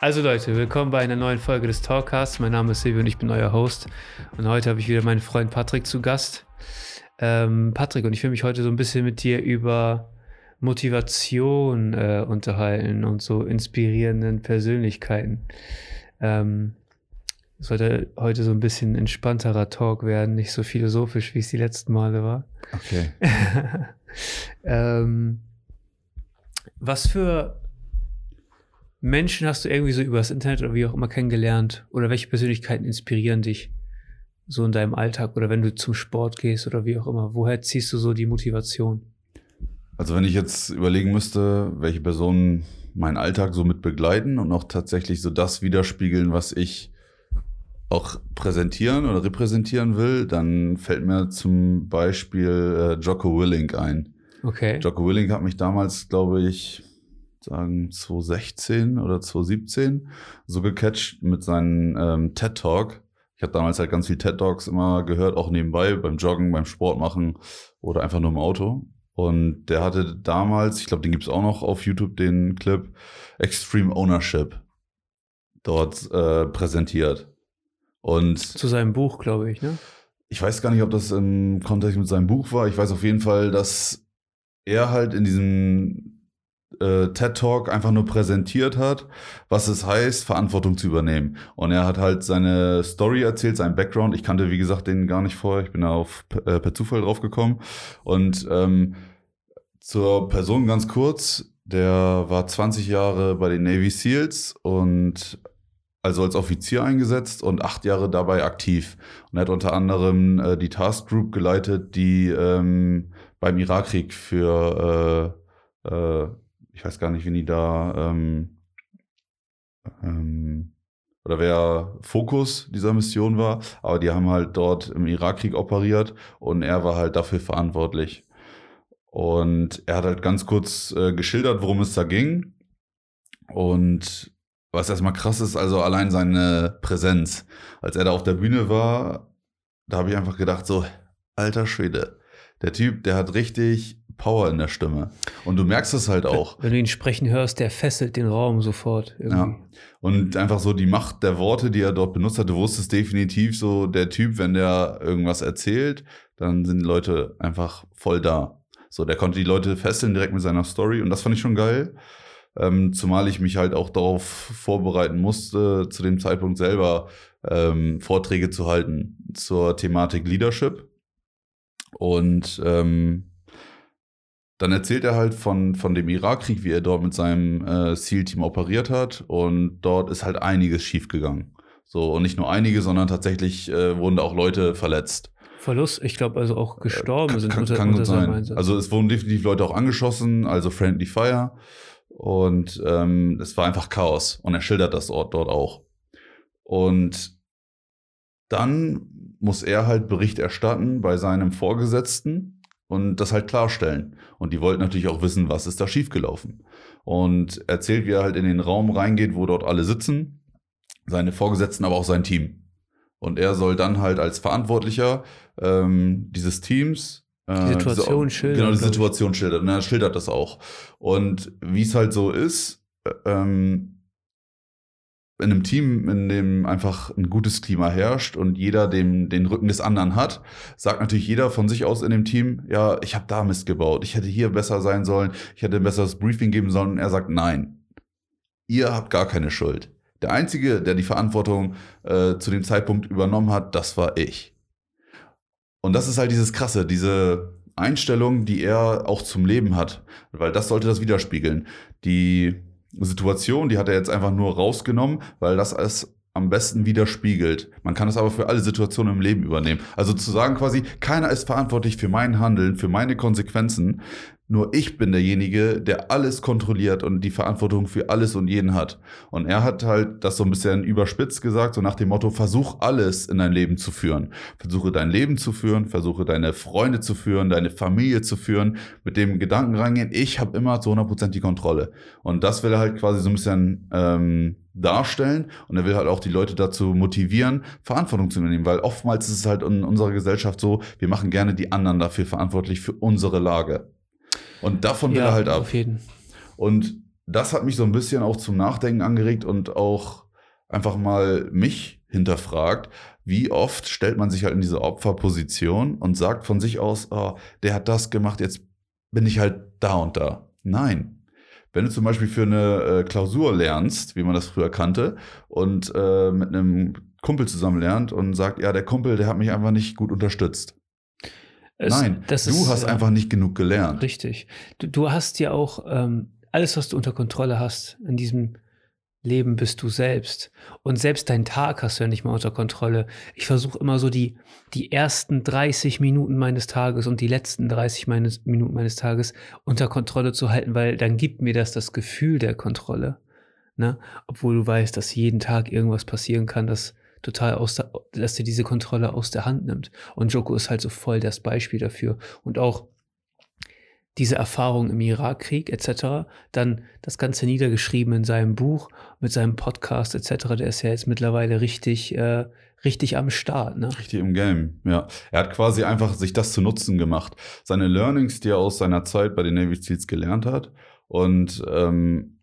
Also Leute, willkommen bei einer neuen Folge des Talkcasts. Mein Name ist Silvio und ich bin euer Host. Und heute habe ich wieder meinen Freund Patrick zu Gast. Ähm, Patrick, und ich will mich heute so ein bisschen mit dir über Motivation äh, unterhalten und so inspirierenden Persönlichkeiten. Ähm, sollte heute so ein bisschen entspannterer Talk werden, nicht so philosophisch, wie es die letzten Male war. Okay. ähm, was für Menschen hast du irgendwie so übers Internet oder wie auch immer kennengelernt? Oder welche Persönlichkeiten inspirieren dich so in deinem Alltag oder wenn du zum Sport gehst oder wie auch immer? Woher ziehst du so die Motivation? Also wenn ich jetzt überlegen müsste, welche Personen meinen Alltag so mit begleiten und auch tatsächlich so das widerspiegeln, was ich auch präsentieren oder repräsentieren will, dann fällt mir zum Beispiel äh, Jocko Willink ein. Okay. Jocko Willink hat mich damals, glaube ich, sagen 2016 oder 2017 so gecatcht mit seinem ähm, TED Talk. Ich habe damals halt ganz viel TED Talks immer gehört, auch nebenbei beim Joggen, beim Sport machen oder einfach nur im Auto. Und der hatte damals, ich glaube, den gibt's auch noch auf YouTube, den Clip Extreme Ownership dort äh, präsentiert. Und zu seinem Buch, glaube ich, ne? Ich weiß gar nicht, ob das im Kontext mit seinem Buch war. Ich weiß auf jeden Fall, dass er halt in diesem äh, TED Talk einfach nur präsentiert hat, was es heißt, Verantwortung zu übernehmen. Und er hat halt seine Story erzählt, seinen Background. Ich kannte, wie gesagt, den gar nicht vorher. Ich bin da auf, äh, per Zufall drauf gekommen. Und ähm, zur Person ganz kurz. Der war 20 Jahre bei den Navy SEALs und also als Offizier eingesetzt und acht Jahre dabei aktiv. Und er hat unter anderem äh, die Task Group geleitet, die ähm, beim Irakkrieg für, äh, äh, ich weiß gar nicht, wie die da, ähm, ähm, oder wer Fokus dieser Mission war, aber die haben halt dort im Irakkrieg operiert und er war halt dafür verantwortlich. Und er hat halt ganz kurz äh, geschildert, worum es da ging. Und was erstmal krass ist, also allein seine Präsenz. Als er da auf der Bühne war, da habe ich einfach gedacht, so, alter Schwede, der Typ, der hat richtig Power in der Stimme. Und du merkst es halt auch. Wenn du ihn sprechen hörst, der fesselt den Raum sofort. Irgendwie. Ja. Und einfach so die Macht der Worte, die er dort benutzt hat, du wusstest definitiv so, der Typ, wenn der irgendwas erzählt, dann sind die Leute einfach voll da. So, der konnte die Leute fesseln direkt mit seiner Story und das fand ich schon geil. Ähm, zumal ich mich halt auch darauf vorbereiten musste, zu dem Zeitpunkt selber ähm, Vorträge zu halten zur Thematik Leadership. Und ähm, dann erzählt er halt von, von dem Irakkrieg, wie er dort mit seinem äh, SEAL-Team operiert hat. Und dort ist halt einiges schiefgegangen. So, und nicht nur einige, sondern tatsächlich äh, wurden da auch Leute verletzt. Verlust, ich glaube also auch gestorben kann, sind kann, unter, kann unter sein. Einsatz. Also es wurden definitiv Leute auch angeschossen, also Friendly Fire. Und ähm, es war einfach Chaos. Und er schildert das Ort dort auch. Und dann muss er halt Bericht erstatten bei seinem Vorgesetzten und das halt klarstellen. Und die wollten natürlich auch wissen, was ist da schiefgelaufen. Und erzählt, wie er halt in den Raum reingeht, wo dort alle sitzen, seine Vorgesetzten, aber auch sein Team. Und er soll dann halt als Verantwortlicher ähm, dieses Teams die Situation diese, schildern. Genau, die. Situation schildert. Und er schildert das auch. Und wie es halt so ist, äh, ähm, in einem Team, in dem einfach ein gutes Klima herrscht und jeder den, den Rücken des anderen hat, sagt natürlich jeder von sich aus in dem Team, ja, ich habe da Mist gebaut, ich hätte hier besser sein sollen, ich hätte ein besseres Briefing geben sollen. Und er sagt, nein, ihr habt gar keine Schuld. Der Einzige, der die Verantwortung äh, zu dem Zeitpunkt übernommen hat, das war ich. Und das ist halt dieses Krasse, diese Einstellung, die er auch zum Leben hat, weil das sollte das widerspiegeln. Die Situation, die hat er jetzt einfach nur rausgenommen, weil das es am besten widerspiegelt. Man kann es aber für alle Situationen im Leben übernehmen. Also zu sagen quasi, keiner ist verantwortlich für mein Handeln, für meine Konsequenzen. Nur ich bin derjenige, der alles kontrolliert und die Verantwortung für alles und jeden hat. Und er hat halt das so ein bisschen überspitzt gesagt, so nach dem Motto, versuch alles in dein Leben zu führen. Versuche dein Leben zu führen, versuche deine Freunde zu führen, deine Familie zu führen, mit dem Gedanken reingehen, ich habe immer zu 100% die Kontrolle. Und das will er halt quasi so ein bisschen ähm, darstellen und er will halt auch die Leute dazu motivieren, Verantwortung zu übernehmen, weil oftmals ist es halt in unserer Gesellschaft so, wir machen gerne die anderen dafür verantwortlich für unsere Lage. Und davon will ja, er halt ab. Auf jeden. Und das hat mich so ein bisschen auch zum Nachdenken angeregt und auch einfach mal mich hinterfragt, wie oft stellt man sich halt in diese Opferposition und sagt von sich aus, oh, der hat das gemacht, jetzt bin ich halt da und da. Nein. Wenn du zum Beispiel für eine äh, Klausur lernst, wie man das früher kannte, und äh, mit einem Kumpel zusammen lernt und sagt, ja, der Kumpel, der hat mich einfach nicht gut unterstützt. Es, Nein, du ist, hast äh, einfach nicht genug gelernt. Richtig. Du, du hast ja auch ähm, alles, was du unter Kontrolle hast in diesem Leben bist du selbst. Und selbst deinen Tag hast du ja nicht mal unter Kontrolle. Ich versuche immer so die, die ersten 30 Minuten meines Tages und die letzten 30 meines, Minuten meines Tages unter Kontrolle zu halten, weil dann gibt mir das das Gefühl der Kontrolle. Ne? Obwohl du weißt, dass jeden Tag irgendwas passieren kann, das total aus der, dass dir diese Kontrolle aus der Hand nimmt. Und Joko ist halt so voll das Beispiel dafür. Und auch diese Erfahrung im Irakkrieg etc., dann das Ganze niedergeschrieben in seinem Buch, mit seinem Podcast etc., der ist ja jetzt mittlerweile richtig, äh, richtig am Start. Ne? Richtig im Game, ja. Er hat quasi einfach sich das zu Nutzen gemacht. Seine Learnings, die er aus seiner Zeit bei den Navy Seals gelernt hat und ähm,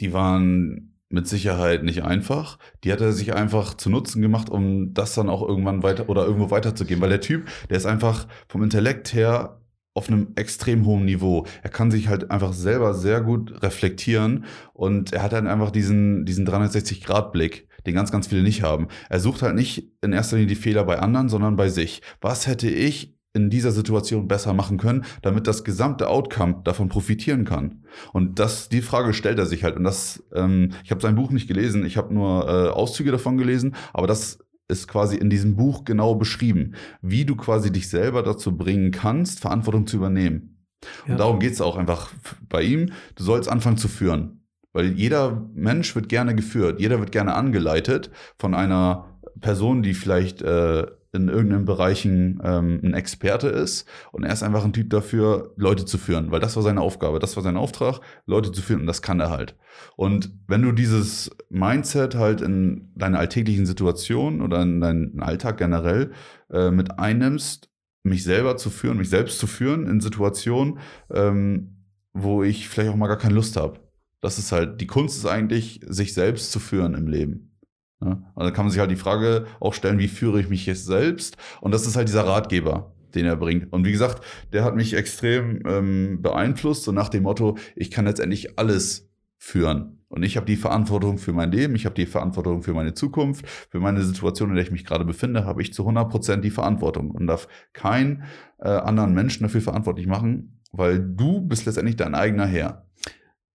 die waren mit Sicherheit nicht einfach. Die hat er sich einfach zu Nutzen gemacht, um das dann auch irgendwann weiter oder irgendwo weiterzugeben. Weil der Typ, der ist einfach vom Intellekt her auf einem extrem hohen Niveau. Er kann sich halt einfach selber sehr gut reflektieren und er hat dann einfach diesen, diesen 360-Grad-Blick, den ganz, ganz viele nicht haben. Er sucht halt nicht in erster Linie die Fehler bei anderen, sondern bei sich. Was hätte ich in dieser Situation besser machen können, damit das gesamte Outcome davon profitieren kann? Und das, die Frage stellt er sich halt. Und das, ähm, ich habe sein Buch nicht gelesen, ich habe nur äh, Auszüge davon gelesen, aber das ist quasi in diesem Buch genau beschrieben, wie du quasi dich selber dazu bringen kannst, Verantwortung zu übernehmen. Ja. Und darum geht es auch einfach bei ihm. Du sollst anfangen zu führen. Weil jeder Mensch wird gerne geführt, jeder wird gerne angeleitet von einer Person, die vielleicht äh, in irgendeinen Bereichen ähm, ein Experte ist. Und er ist einfach ein Typ dafür, Leute zu führen, weil das war seine Aufgabe, das war sein Auftrag, Leute zu führen und das kann er halt. Und wenn du dieses Mindset halt in deine alltäglichen Situationen oder in deinen Alltag generell äh, mit einnimmst, mich selber zu führen, mich selbst zu führen in Situationen, ähm, wo ich vielleicht auch mal gar keine Lust habe. Das ist halt, die Kunst ist eigentlich, sich selbst zu führen im Leben. Ja? Und dann kann man sich halt die Frage auch stellen, wie führe ich mich jetzt selbst? Und das ist halt dieser Ratgeber, den er bringt. Und wie gesagt, der hat mich extrem ähm, beeinflusst, so nach dem Motto, ich kann letztendlich alles führen. Und ich habe die Verantwortung für mein Leben, ich habe die Verantwortung für meine Zukunft, für meine Situation, in der ich mich gerade befinde, habe ich zu 100 Prozent die Verantwortung und darf keinen äh, anderen Menschen dafür verantwortlich machen, weil du bist letztendlich dein eigener Herr.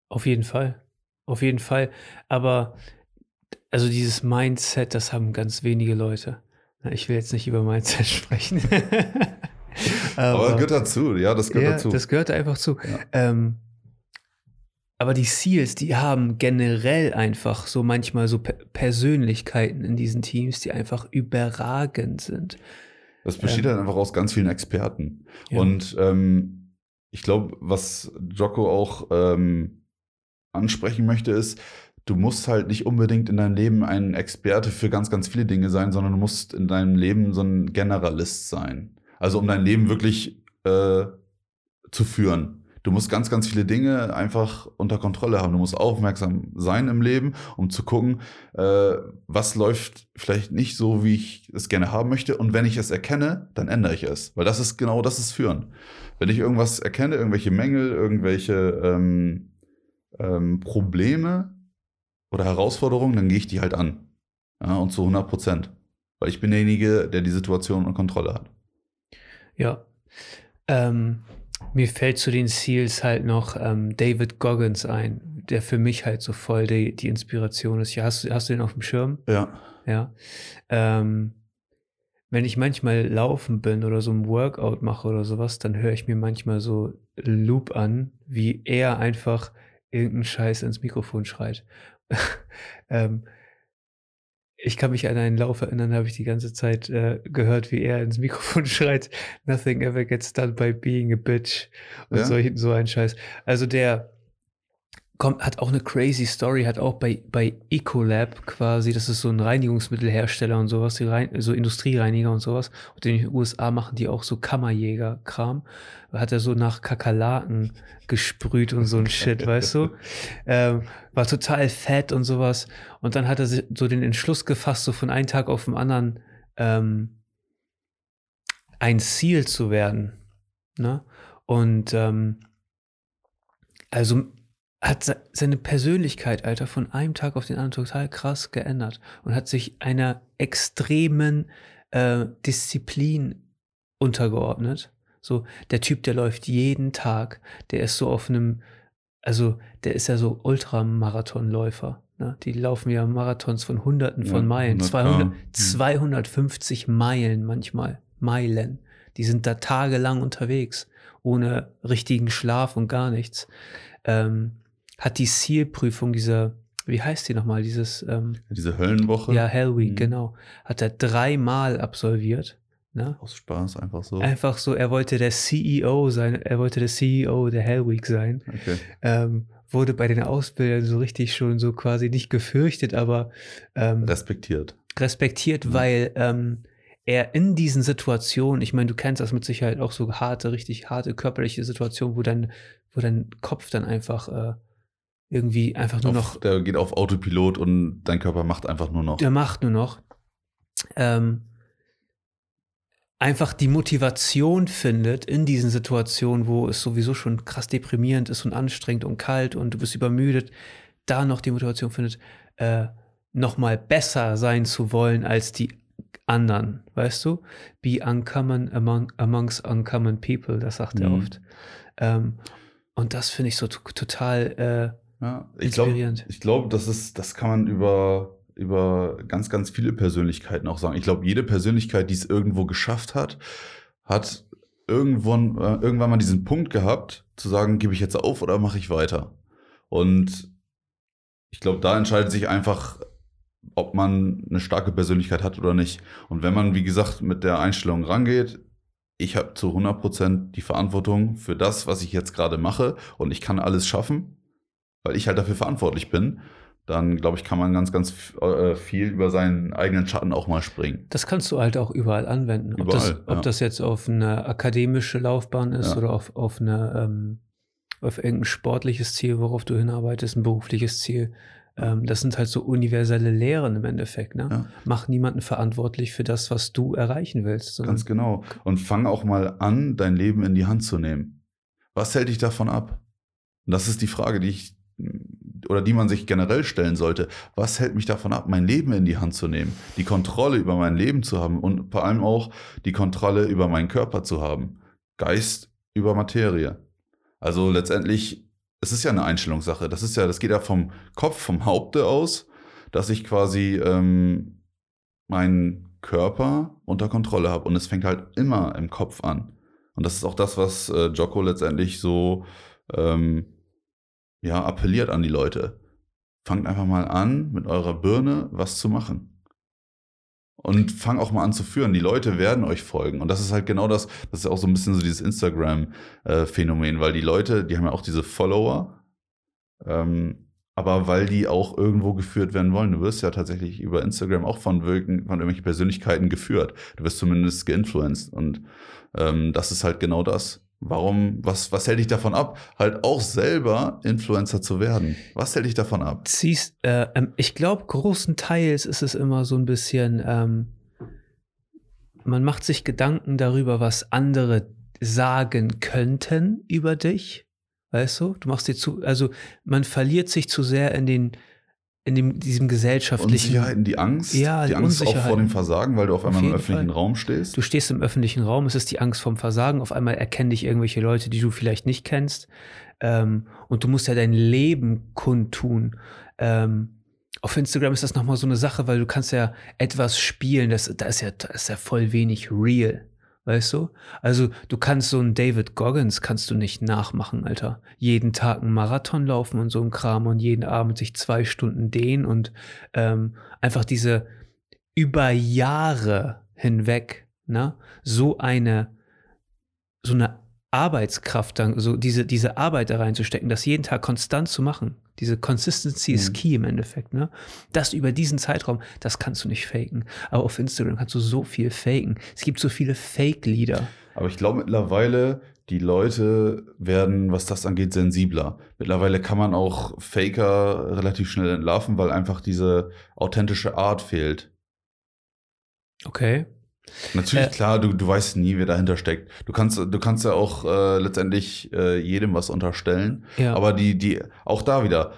Auf jeden Fall. Auf jeden Fall. Aber also dieses Mindset, das haben ganz wenige Leute. Ich will jetzt nicht über Mindset sprechen. aber, aber gehört dazu, ja, das gehört ja, dazu. Das gehört einfach zu. Ja. Ähm, aber die Seals, die haben generell einfach so manchmal so Persönlichkeiten in diesen Teams, die einfach überragend sind. Das besteht ähm, dann einfach aus ganz vielen Experten. Ja. Und ähm, ich glaube, was Jocko auch ähm, ansprechen möchte, ist, du musst halt nicht unbedingt in deinem Leben ein Experte für ganz, ganz viele Dinge sein, sondern du musst in deinem Leben so ein Generalist sein. Also um dein Leben wirklich äh, zu führen. Du musst ganz, ganz viele Dinge einfach unter Kontrolle haben. Du musst aufmerksam sein im Leben, um zu gucken, äh, was läuft vielleicht nicht so, wie ich es gerne haben möchte. Und wenn ich es erkenne, dann ändere ich es. Weil das ist genau das ist Führen. Wenn ich irgendwas erkenne, irgendwelche Mängel, irgendwelche ähm, ähm, Probleme, oder Herausforderungen, dann gehe ich die halt an. Ja, und zu 100 Prozent. Weil ich bin derjenige, der die Situation in Kontrolle hat. Ja. Ähm, mir fällt zu den Seals halt noch ähm, David Goggins ein, der für mich halt so voll die, die Inspiration ist. Ja, hast, hast du den auf dem Schirm? Ja. Ja. Ähm, wenn ich manchmal laufen bin oder so ein Workout mache oder sowas, dann höre ich mir manchmal so Loop an, wie er einfach irgendeinen Scheiß ins Mikrofon schreit. ähm, ich kann mich an einen Lauf erinnern, habe ich die ganze Zeit äh, gehört, wie er ins Mikrofon schreit, nothing ever gets done by being a bitch und ja. so, so ein Scheiß. Also der kommt, hat auch eine crazy Story, hat auch bei, bei Ecolab quasi, das ist so ein Reinigungsmittelhersteller und sowas, die Rein, so Industriereiniger und sowas. Und in den USA machen die auch so Kammerjäger-Kram. Hat er so nach Kakerlaken gesprüht und so ein Shit, weißt du? Ähm, war total fett und sowas. Und dann hat er so den Entschluss gefasst, so von einem Tag auf den anderen ähm, ein Ziel zu werden. Ne? Und ähm, also hat seine Persönlichkeit, Alter, von einem Tag auf den anderen total krass geändert und hat sich einer extremen äh, Disziplin untergeordnet. So, der Typ, der läuft jeden Tag, der ist so auf einem, also der ist ja so Ultramarathonläufer. Ne? Die laufen ja Marathons von Hunderten von ja, Meilen, 200, 250 Meilen manchmal, Meilen. Die sind da tagelang unterwegs, ohne richtigen Schlaf und gar nichts. Ähm, hat die Seal-Prüfung, dieser, wie heißt die nochmal, dieses ähm, Diese Höllenwoche? Ja, Hell Week, mhm. genau. Hat er dreimal absolviert. Ne? Aus Spaß, einfach so. Einfach so, er wollte der CEO sein, er wollte der CEO der Hell Week sein. Okay. Ähm, wurde bei den Ausbildern so richtig schon so quasi nicht gefürchtet, aber ähm, respektiert. Respektiert, mhm. weil ähm, er in diesen Situationen, ich meine, du kennst das mit Sicherheit auch so harte, richtig harte körperliche Situationen, wo dein, wo dein Kopf dann einfach äh, irgendwie einfach nur auf, noch. Der geht auf Autopilot und dein Körper macht einfach nur noch. Der macht nur noch. Ähm, einfach die Motivation findet in diesen Situationen, wo es sowieso schon krass deprimierend ist und anstrengend und kalt und du bist übermüdet, da noch die Motivation findet, äh, nochmal besser sein zu wollen als die anderen, weißt du? Be uncommon among, amongst uncommon people, das sagt mhm. er oft. Ähm, und das finde ich so total äh, ja, ich glaube, glaub, das ist, das kann man über, über ganz, ganz viele Persönlichkeiten auch sagen. Ich glaube, jede Persönlichkeit, die es irgendwo geschafft hat, hat irgendwann, äh, irgendwann mal diesen Punkt gehabt, zu sagen, gebe ich jetzt auf oder mache ich weiter? Und ich glaube, da entscheidet sich einfach, ob man eine starke Persönlichkeit hat oder nicht. Und wenn man, wie gesagt, mit der Einstellung rangeht, ich habe zu 100% die Verantwortung für das, was ich jetzt gerade mache und ich kann alles schaffen, weil ich halt dafür verantwortlich bin, dann glaube ich, kann man ganz, ganz äh, viel über seinen eigenen Schatten auch mal springen. Das kannst du halt auch überall anwenden. Überall, ob, das, ob ja. das jetzt auf eine akademische Laufbahn ist ja. oder auf, auf, eine, ähm, auf irgendein sportliches Ziel, worauf du hinarbeitest, ein berufliches Ziel. Ähm, das sind halt so universelle Lehren im Endeffekt. Ne? Ja. Mach niemanden verantwortlich für das, was du erreichen willst. Ganz genau. Und fang auch mal an, dein Leben in die Hand zu nehmen. Was hält dich davon ab? Und das ist die Frage, die ich oder die man sich generell stellen sollte. Was hält mich davon ab, mein Leben in die Hand zu nehmen, die Kontrolle über mein Leben zu haben und vor allem auch die Kontrolle über meinen Körper zu haben? Geist über Materie. Also letztendlich, es ist ja eine Einstellungssache. Das ist ja, das geht ja vom Kopf, vom Haupte aus, dass ich quasi ähm, meinen Körper unter Kontrolle habe. Und es fängt halt immer im Kopf an. Und das ist auch das, was äh, Jocko letztendlich so ähm, ja, appelliert an die Leute. Fangt einfach mal an, mit eurer Birne was zu machen. Und fang auch mal an zu führen. Die Leute werden euch folgen. Und das ist halt genau das, das ist auch so ein bisschen so dieses Instagram-Phänomen, weil die Leute, die haben ja auch diese Follower, ähm, aber weil die auch irgendwo geführt werden wollen. Du wirst ja tatsächlich über Instagram auch von, Wirken, von irgendwelchen Persönlichkeiten geführt. Du wirst zumindest geinfluenced. Und ähm, das ist halt genau das. Warum, was, was hält dich davon ab, halt auch selber Influencer zu werden? Was hält dich davon ab? Siehst, äh, ähm, ich glaube, großenteils ist es immer so ein bisschen, ähm, man macht sich Gedanken darüber, was andere sagen könnten über dich. Weißt du? Du machst dir zu, also man verliert sich zu sehr in den in dem, diesem gesellschaftlichen. Unsicherheiten, die Angst. Ja, die, die Angst auch vor dem Versagen, weil du auf einmal auf im öffentlichen Fall. Raum stehst. Du stehst im öffentlichen Raum, es ist die Angst vom Versagen. Auf einmal erkennen dich irgendwelche Leute, die du vielleicht nicht kennst. Ähm, und du musst ja dein Leben kundtun. Ähm, auf Instagram ist das nochmal so eine Sache, weil du kannst ja etwas spielen, das, das, ist ja, das ist ja voll wenig real. Weißt du? Also du kannst so einen David Goggins kannst du nicht nachmachen, Alter. Jeden Tag einen Marathon laufen und so ein Kram und jeden Abend sich zwei Stunden dehnen und ähm, einfach diese über Jahre hinweg, ne, so eine, so eine Arbeitskraft dann, so diese, diese Arbeit da reinzustecken, das jeden Tag konstant zu machen. Diese Consistency ist Mhm. key im Endeffekt, ne? Das über diesen Zeitraum, das kannst du nicht faken. Aber auf Instagram kannst du so viel faken. Es gibt so viele Fake-Lieder. Aber ich glaube mittlerweile, die Leute werden, was das angeht, sensibler. Mittlerweile kann man auch Faker relativ schnell entlarven, weil einfach diese authentische Art fehlt. Okay. Natürlich, Äh, klar, du, du weißt nie, wer dahinter steckt. Du kannst, du kannst ja auch äh, letztendlich äh, jedem was unterstellen. Ja. Aber die, die, auch da wieder,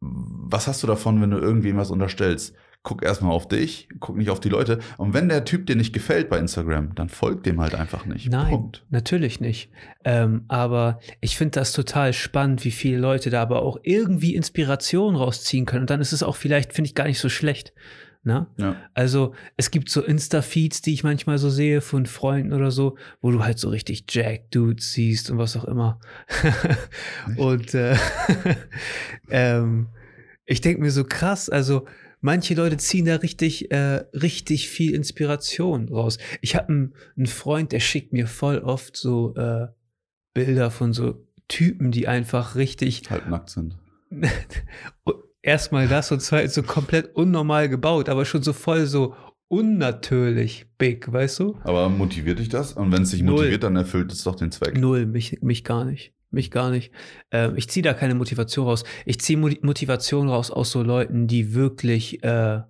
was hast du davon, wenn du irgendwem was unterstellst? Guck erstmal auf dich, guck nicht auf die Leute. Und wenn der Typ dir nicht gefällt bei Instagram, dann folgt dem halt einfach nicht. Nein, Punkt. natürlich nicht. Ähm, aber ich finde das total spannend, wie viele Leute da aber auch irgendwie Inspiration rausziehen können. Und dann ist es auch vielleicht, finde ich, gar nicht so schlecht. Ne? Ja. Also es gibt so Insta-Feeds, die ich manchmal so sehe von Freunden oder so, wo du halt so richtig Jack-Dudes siehst und was auch immer. und äh, ähm, ich denke mir so krass, also manche Leute ziehen da richtig, äh, richtig viel Inspiration raus. Ich habe einen, Freund, der schickt mir voll oft so äh, Bilder von so Typen, die einfach richtig Halbnackt sind. erstmal das und zweitens so komplett unnormal gebaut, aber schon so voll so unnatürlich big, weißt du? Aber motiviert dich das? Und wenn es dich Null. motiviert, dann erfüllt es doch den Zweck. Null, mich, mich gar nicht. Mich gar nicht. Ähm, ich ziehe da keine Motivation raus. Ich ziehe Motivation raus aus so Leuten, die wirklich, äh,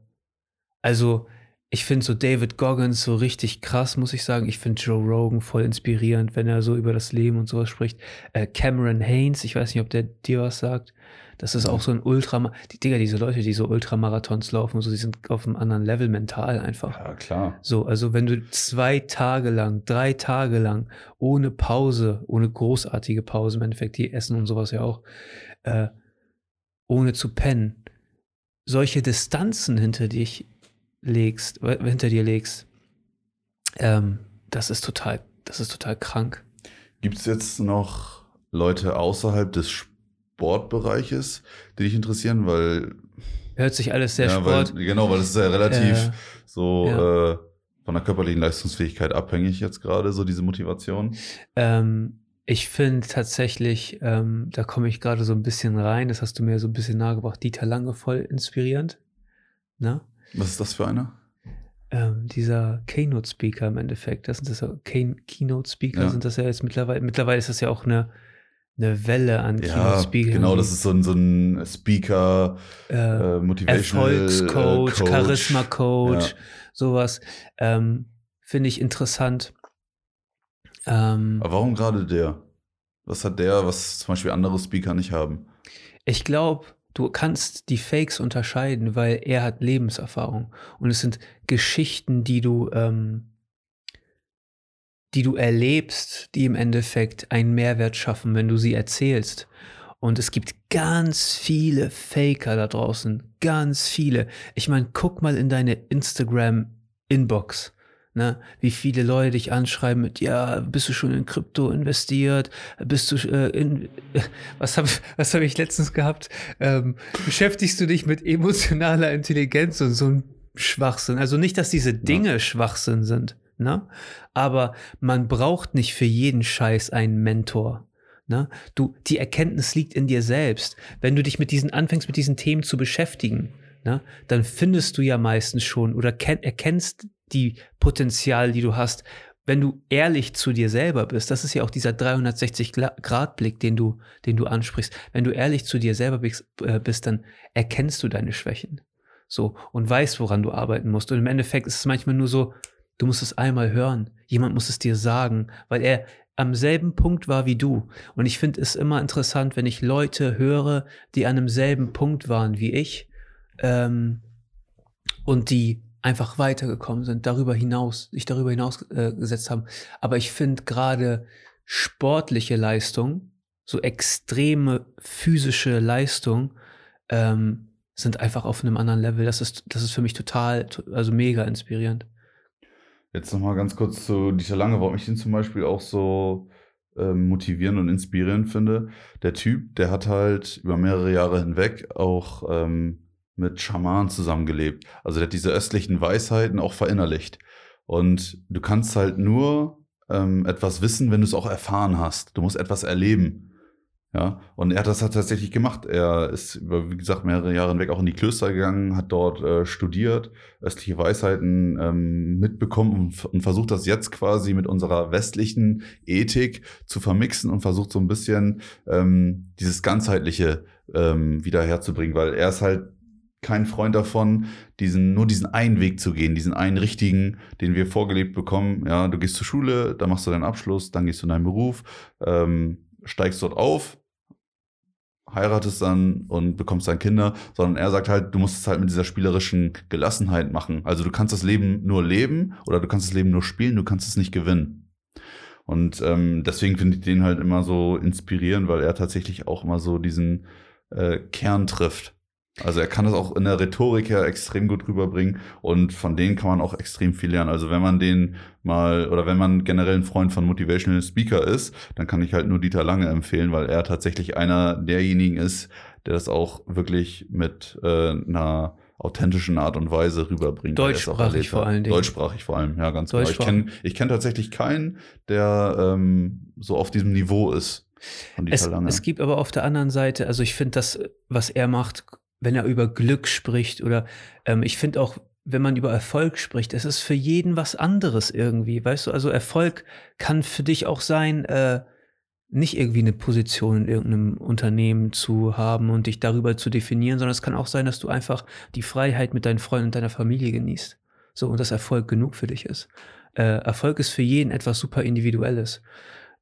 also ich finde so David Goggins so richtig krass, muss ich sagen. Ich finde Joe Rogan voll inspirierend, wenn er so über das Leben und sowas spricht. Äh, Cameron Haynes, ich weiß nicht, ob der dir was sagt. Das ist auch so ein Ultra, die Digga, diese Leute, die so Ultramarathons laufen, so, die sind auf einem anderen Level mental einfach. Ja, klar. So, also wenn du zwei Tage lang, drei Tage lang, ohne Pause, ohne großartige Pause, im Endeffekt, die essen und sowas ja auch, äh, ohne zu pennen, solche Distanzen hinter dich legst, hinter dir legst, ähm, das ist total, das ist total krank. Gibt es jetzt noch Leute außerhalb des Sportbereiches, die dich interessieren? Weil, Hört sich alles sehr ja, weil, Sport. genau, weil das ist ja relativ Äh, so ja. äh, von der körperlichen Leistungsfähigkeit abhängig jetzt gerade, so diese Motivation. Ähm, ich finde tatsächlich, ähm, da komme ich gerade so ein bisschen rein, das hast du mir so ein bisschen nahegebracht, Dieter Lange voll inspirierend. Ne? Was ist das für einer? Ähm, dieser Keynote-Speaker im Endeffekt, das sind das Keynote-Speaker Ja. sind das ja jetzt mittlerweile, mittlerweile ist das ja auch eine, eine Welle an Ja, Keynote-Speakern. genau, das ist so ein, so ein Speaker, äh, äh, Motivational Erfolgscoach, äh, Coach. Charisma-Coach, Ja. sowas. Ähm, Finde ich interessant. Ähm, Aber warum gerade der? Was hat der, was zum Beispiel andere Speaker nicht haben? Ich glaube, du kannst die Fakes unterscheiden, weil er hat Lebenserfahrung. Und es sind Geschichten, die du, ähm, die du erlebst, die im Endeffekt einen Mehrwert schaffen, wenn du sie erzählst. Und es gibt ganz viele Faker da draußen. Ganz viele. Ich meine, guck mal in deine Instagram-Inbox. Ne, wie viele Leute dich anschreiben mit, ja, bist du schon in Krypto investiert? Bist du äh, in, was habe was hab ich letztens gehabt? Ähm, beschäftigst du dich mit emotionaler Intelligenz und so ein Schwachsinn? Also nicht, dass diese Dinge Schwachsinn sind, ne? Aber man braucht nicht für jeden Scheiß einen Mentor. Ne? Du, die Erkenntnis liegt in dir selbst. Wenn du dich mit diesen anfängst, mit diesen Themen zu beschäftigen, ne, dann findest du ja meistens schon oder kenn, erkennst die Potenzial, die du hast, wenn du ehrlich zu dir selber bist. Das ist ja auch dieser 360-Grad-Blick, den du, den du ansprichst. Wenn du ehrlich zu dir selber bist, äh, bist, dann erkennst du deine Schwächen. So, und weißt, woran du arbeiten musst. Und im Endeffekt ist es manchmal nur so, du musst es einmal hören. Jemand muss es dir sagen, weil er am selben Punkt war wie du. Und ich finde es immer interessant, wenn ich Leute höre, die an einem selben Punkt waren wie ich ähm, und die einfach weitergekommen sind, darüber hinaus, sich darüber hinaus äh, haben. Aber ich finde gerade sportliche Leistung, so extreme physische Leistung, ähm, sind einfach auf einem anderen Level. Das ist, das ist für mich total, also mega inspirierend. Jetzt nochmal ganz kurz zu Dieter Lange, warum ich den zum Beispiel auch so ähm, motivierend und inspirierend finde. Der Typ, der hat halt über mehrere Jahre hinweg auch ähm, mit Schamanen zusammengelebt. Also der hat diese östlichen Weisheiten auch verinnerlicht. Und du kannst halt nur ähm, etwas wissen, wenn du es auch erfahren hast. Du musst etwas erleben. Ja, und er hat das halt tatsächlich gemacht. Er ist über, wie gesagt, mehrere Jahre hinweg auch in die Klöster gegangen, hat dort äh, studiert, östliche Weisheiten ähm, mitbekommen und, und, versucht das jetzt quasi mit unserer westlichen Ethik zu vermixen und versucht so ein bisschen ähm, dieses ganzheitliche ähm, wieder herzubringen, weil er ist halt kein Freund davon, diesen, nur diesen einen Weg zu gehen, diesen einen richtigen, den wir vorgelebt bekommen. Ja, du gehst zur Schule, dann machst du deinen Abschluss, dann gehst du in deinen Beruf, ähm, steigst dort auf, heiratest dann und bekommst dann Kinder, sondern er sagt halt, du musst es halt mit dieser spielerischen Gelassenheit machen. Also du kannst das Leben nur leben oder du kannst das Leben nur spielen, du kannst es nicht gewinnen. Und ähm, deswegen finde ich den halt immer so inspirierend, weil er tatsächlich auch immer so diesen äh, Kern trifft. Also er kann das auch in der Rhetorik ja extrem gut rüberbringen und von denen kann man auch extrem viel lernen. Also wenn man den mal oder wenn man generell ein Freund von Motivational Speaker ist, dann kann ich halt nur Dieter Lange empfehlen, weil er tatsächlich einer derjenigen ist, der das auch wirklich mit äh, einer authentischen Art und Weise rüberbringt. Deutschsprachig vor allen Dingen. Deutschsprachig vor allem, ja, ganz genau. Ich kenne ich kenn tatsächlich keinen, der ähm, so auf diesem Niveau ist. Es, es, gibt aber auf der anderen Seite, also ich finde das, was er macht, wenn er über Glück spricht oder ähm, ich finde auch, wenn man über Erfolg spricht, es ist für jeden was anderes irgendwie, weißt du? Also Erfolg kann für dich auch sein, äh, nicht irgendwie eine Position in irgendeinem Unternehmen zu haben und dich darüber zu definieren, sondern es kann auch sein, dass du einfach die Freiheit mit deinen Freunden und deiner Familie genießt. So, und dass Erfolg genug für dich ist. Äh, Erfolg ist für jeden etwas super Individuelles.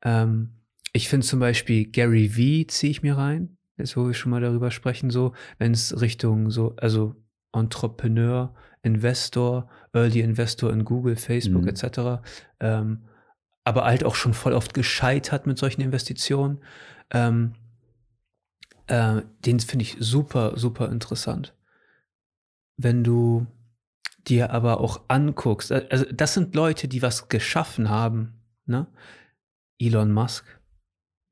Ähm, ich finde zum Beispiel Gary Vee ziehe ich mir rein jetzt wo wir schon mal darüber sprechen, so, wenn es Richtung so, also Entrepreneur, Investor, Early Investor in Google, Facebook mhm. etc., ähm, aber halt auch schon voll oft gescheitert mit solchen Investitionen. Ähm, äh, den finde ich super, super interessant. Wenn du dir aber auch anguckst, äh, also das sind Leute, die was geschaffen haben, ne? Elon Musk,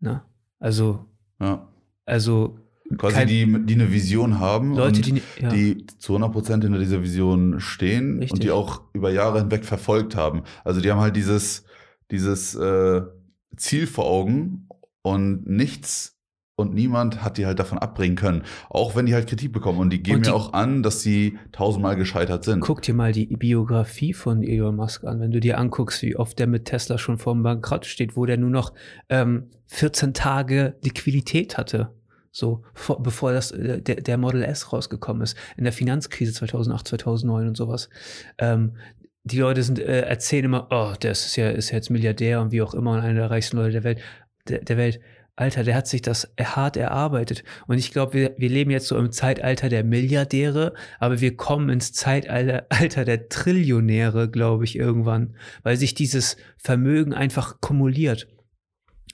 ne? Also ja. Also quasi kein, die, die eine Vision haben Leute, die, ja. die zu 100% hinter dieser Vision stehen Richtig. und die auch über Jahre hinweg verfolgt haben. Also die haben halt dieses, dieses äh, Ziel vor Augen und nichts und niemand hat die halt davon abbringen können. Auch wenn die halt Kritik bekommen. Und die geben ja auch an, dass sie tausendmal gescheitert sind. Guck dir mal die Biografie von Elon Musk an. Wenn du dir anguckst, wie oft der mit Tesla schon vor dem Bankrott steht, wo der nur noch ähm, 14 Tage Liquidität hatte. So, vor, bevor das, äh, der, der Model S rausgekommen ist. In der Finanzkrise 2008, 2009 und sowas. Ähm, die Leute sind, äh, erzählen immer, oh, der ist ja, ist jetzt Milliardär und wie auch immer und einer der reichsten Leute der Welt. Der, der Welt Alter, der hat sich das hart erarbeitet. Und ich glaube, wir, wir leben jetzt so im Zeitalter der Milliardäre, aber wir kommen ins Zeitalter der Trillionäre, glaube ich, irgendwann, weil sich dieses Vermögen einfach kumuliert.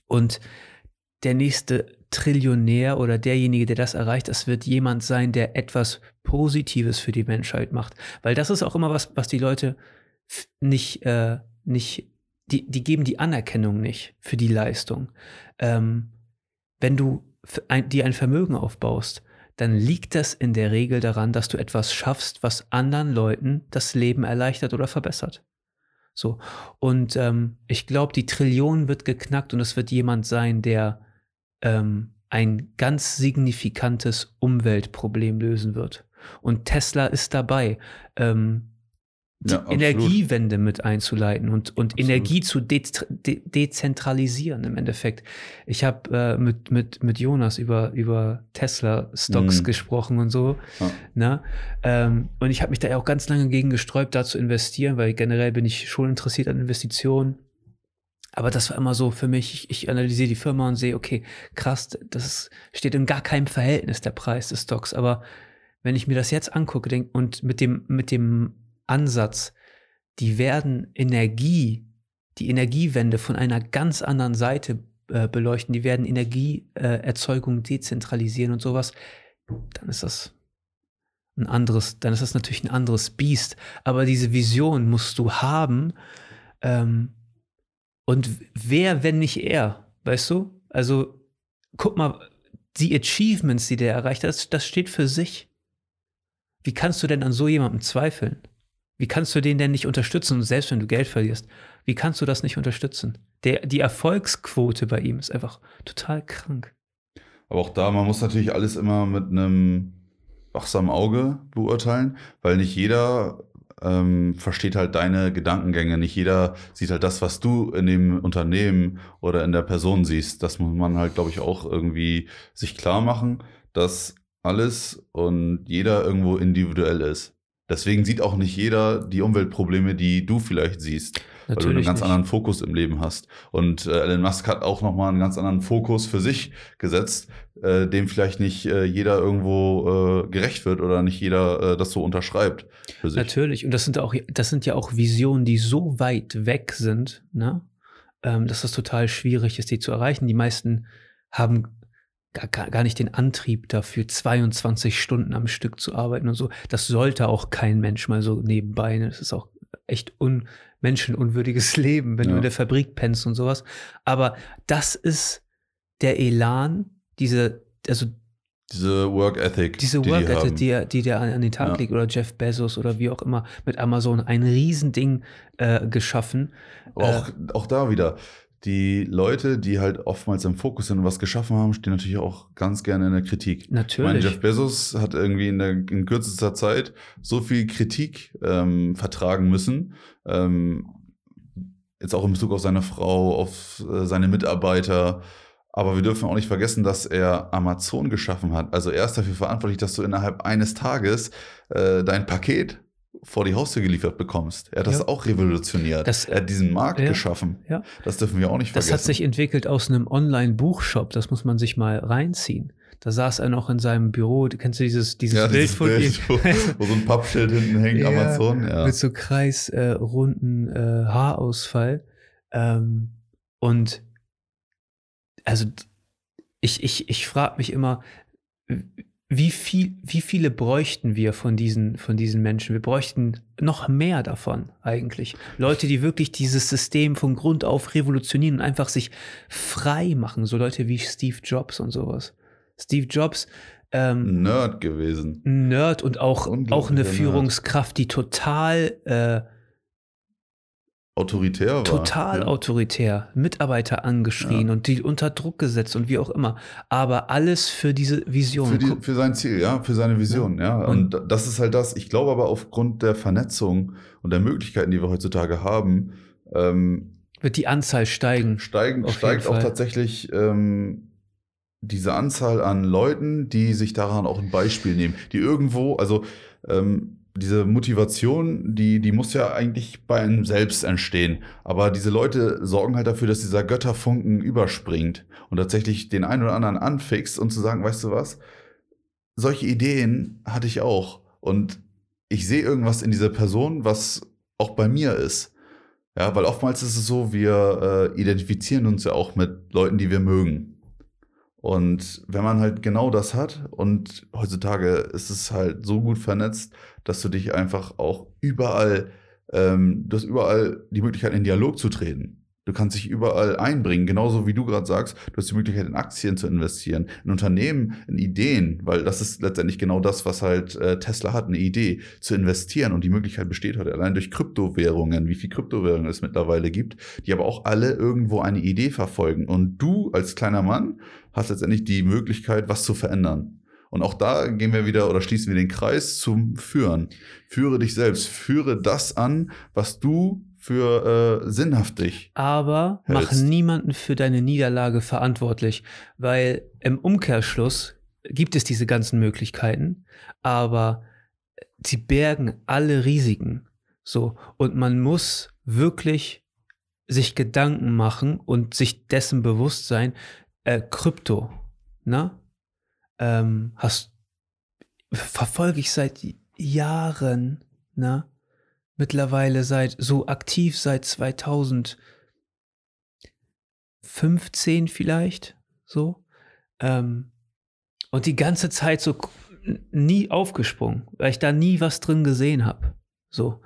Und der nächste Trillionär oder derjenige, der das erreicht, das wird jemand sein, der etwas Positives für die Menschheit macht. Weil das ist auch immer was, was die Leute nicht, äh, nicht die, die geben die Anerkennung nicht für die Leistung. Ähm, wenn du ein, dir ein Vermögen aufbaust, dann liegt das in der Regel daran, dass du etwas schaffst, was anderen Leuten das Leben erleichtert oder verbessert. So. Und ähm, ich glaube, die Trillion wird geknackt und es wird jemand sein, der ähm, ein ganz signifikantes Umweltproblem lösen wird. Und Tesla ist dabei. Ähm, die ja, Energiewende mit einzuleiten und, und Energie zu de de dezentralisieren im Endeffekt. Ich habe äh, mit, mit, mit Jonas über, über Tesla-Stocks mhm. gesprochen und so. Ja. Ne? Ähm, und ich habe mich da ja auch ganz lange gegen gesträubt, da zu investieren, weil generell bin ich schon interessiert an Investitionen. Aber das war immer so für mich, ich, ich analysiere die Firma und sehe, okay, krass, das steht in gar keinem Verhältnis der Preis des Stocks. Aber wenn ich mir das jetzt angucke denk, und mit dem, mit dem Ansatz, die werden Energie, die Energiewende von einer ganz anderen Seite äh, beleuchten, die werden Energieerzeugung äh, dezentralisieren und sowas, dann ist das ein anderes, dann ist das natürlich ein anderes Biest. Aber diese Vision musst du haben. Ähm, und wer, wenn nicht er, weißt du? Also guck mal, die Achievements, die der erreicht hat, das, steht für sich. Wie kannst du denn an so jemandem zweifeln? Wie kannst du den denn nicht unterstützen? Selbst wenn du Geld verlierst, wie kannst du das nicht unterstützen? Der, die Erfolgsquote bei ihm ist einfach total krank. Aber auch da, man muss natürlich alles immer mit einem wachsamen Auge beurteilen, weil nicht jeder ähm, versteht halt deine Gedankengänge. Nicht jeder sieht halt das, was du in dem Unternehmen oder in der Person siehst. Das muss man halt, glaube ich, auch irgendwie sich klar machen, dass alles und jeder irgendwo individuell ist. Deswegen sieht auch nicht jeder die Umweltprobleme, die du vielleicht siehst. Natürlich weil du einen ganz nicht. anderen Fokus im Leben hast. Und äh, Elon Musk hat auch nochmal einen ganz anderen Fokus für sich gesetzt, äh, dem vielleicht nicht äh, jeder irgendwo äh, gerecht wird oder nicht jeder äh, das so unterschreibt. Für sich. Natürlich. Und das sind auch, das sind ja auch Visionen, die so weit weg sind, ne? Ähm, dass das total schwierig ist, die zu erreichen. Die meisten haben gar, gar nicht den Antrieb dafür, 22 Stunden am Stück zu arbeiten und so. Das sollte auch kein Mensch mal so nebenbei. Ne? Das ist auch echt un, menschenunwürdiges Leben, wenn ja. du in der Fabrik pennst und sowas. Aber das ist der Elan, diese, also diese Work Ethic. Diese die Work Ethic, die, die der an, den Tag ja. legt, oder Jeff Bezos oder wie auch immer mit Amazon ein Riesending äh, geschaffen. auch, äh, auch da wieder die Leute, die halt oftmals im Fokus sind und was geschaffen haben, stehen natürlich auch ganz gerne in der Kritik. Natürlich. Ich meine, Jeff Bezos hat irgendwie in, der, in kürzester Zeit so viel Kritik ähm, vertragen müssen. Ähm, jetzt auch in Bezug auf seine Frau, auf äh, seine Mitarbeiter. Aber wir dürfen auch nicht vergessen, dass er Amazon geschaffen hat. Also er ist dafür verantwortlich, dass du innerhalb eines Tages äh, dein Paket vor die Haustür geliefert bekommst. Er hat ja. das auch revolutioniert. Das, er hat diesen Markt ja. geschaffen. Ja. Das dürfen wir auch nicht vergessen. Das hat sich entwickelt aus einem Online-Buchshop. Das muss man sich mal reinziehen. Da saß er noch in seinem Büro. Kennst du dieses, dieses ja, Bild von Bild, ihm? Wo, wo, so ein Pappschild hinten hängt, Amazon. Ja. Mit so kreisrunden äh, äh, Haarausfall. Ähm, und also ich, ich, ich frage mich immer, wie, viel, wie viele bräuchten wir von diesen, von diesen Menschen? Wir bräuchten noch mehr davon eigentlich. Leute, die wirklich dieses System von Grund auf revolutionieren und einfach sich frei machen. So Leute wie Steve Jobs und sowas. Steve Jobs. Ähm, Nerd gewesen. Nerd und auch, auch eine Führungskraft, die total äh, autoritär war. Total ja. autoritär, Mitarbeiter angeschrien ja. und die unter Druck gesetzt und wie auch immer. Aber alles für diese Vision. Für, die, für sein Ziel, ja, für seine Vision, ja. ja. Und, und, das ist halt das. Ich glaube aber aufgrund der Vernetzung und der Möglichkeiten, die wir heutzutage haben, ähm, wird die Anzahl steigen. Steigen, steigt auch tatsächlich ähm, diese Anzahl an Leuten, die sich daran auch ein Beispiel nehmen, die irgendwo, also ähm, diese Motivation, die, die muss ja eigentlich bei einem selbst entstehen. Aber diese Leute sorgen halt dafür, dass dieser Götterfunken überspringt und tatsächlich den einen oder anderen anfixt und zu sagen, weißt du was? Solche Ideen hatte ich auch. Und ich sehe irgendwas in dieser Person, was auch bei mir ist. Ja, weil oftmals ist es so, wir äh, identifizieren uns ja auch mit Leuten, die wir mögen. Und wenn man halt genau das hat und heutzutage ist es halt so gut vernetzt, dass du dich einfach auch überall, ähm, du hast überall die Möglichkeit, in Dialog zu treten. Du kannst dich überall einbringen, genauso wie du gerade sagst, du hast die Möglichkeit, in Aktien zu investieren, in Unternehmen, in Ideen, weil das ist letztendlich genau das, was halt äh, Tesla hat, eine Idee, zu investieren und die Möglichkeit besteht heute allein durch Kryptowährungen, wie viel Kryptowährungen es mittlerweile gibt, die aber auch alle irgendwo eine Idee verfolgen. Und du als kleiner Mann hast letztendlich die Möglichkeit, was zu verändern. Und auch da gehen wir wieder oder schließen wir den Kreis zum Führen. Führe dich selbst, führe das an, was du für äh, sinnhaftig. Aber hältst. mach niemanden für deine Niederlage verantwortlich, weil im Umkehrschluss gibt es diese ganzen Möglichkeiten, aber sie bergen alle Risiken. So und man muss wirklich sich Gedanken machen und sich dessen bewusst sein. Äh, Krypto, ne? Ähm, hast verfolge ich seit Jahren, ne? Mittlerweile seit so aktiv seit 2015 vielleicht so ähm, und die ganze Zeit so nie aufgesprungen, weil ich da nie was drin gesehen habe. So,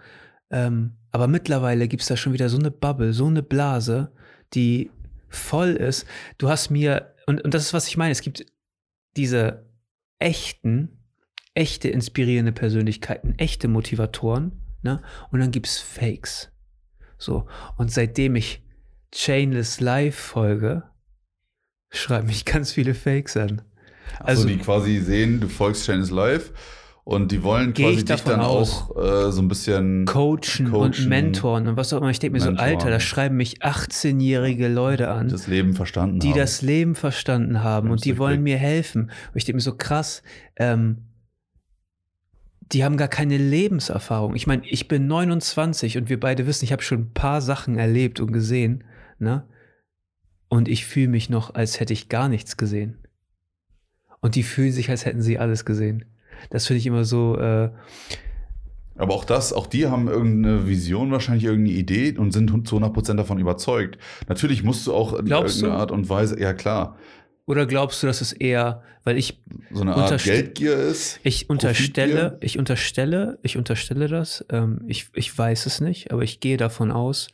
ähm, aber mittlerweile gibt es da schon wieder so eine Bubble, so eine Blase, die voll ist. Du hast mir und, und das ist was ich meine. Es gibt diese echten, echte inspirierende Persönlichkeiten, echte Motivatoren Ne? Und dann gibt es Fakes. So. Und seitdem ich Chainless Live folge, schreiben mich ganz viele Fakes an. Also, also die quasi sehen, du folgst Chainless Live und die wollen quasi dich dann aus, auch äh, so ein bisschen coachen, coachen, und mentoren und was auch immer. Ich denke mir mentoren. so, Alter, da schreiben mich 18-jährige Leute an. Die das Leben verstanden die haben. Die das Leben verstanden haben und die wollen mir helfen. Und ich denke mir so, krass, ähm, die haben gar keine Lebenserfahrung. Ich meine, ich bin 29 und wir beide wissen, ich habe schon ein paar Sachen erlebt und gesehen, ne? Und ich fühle mich noch, als hätte ich gar nichts gesehen. Und die fühlen sich, als hätten sie alles gesehen. Das finde ich immer so. Äh, aber auch das, auch die haben irgendeine Vision, wahrscheinlich irgendeine Idee und sind zu 100% davon überzeugt. Natürlich musst du auch in irgendeiner? Art und Weise, ja klar. Oder glaubst du, dass es eher, weil ich so eine Art Geldgier ist? Ich unterstelle, ich unterstelle, ich unterstelle das. Ähm, ich, ich weiß es nicht, aber ich gehe davon aus,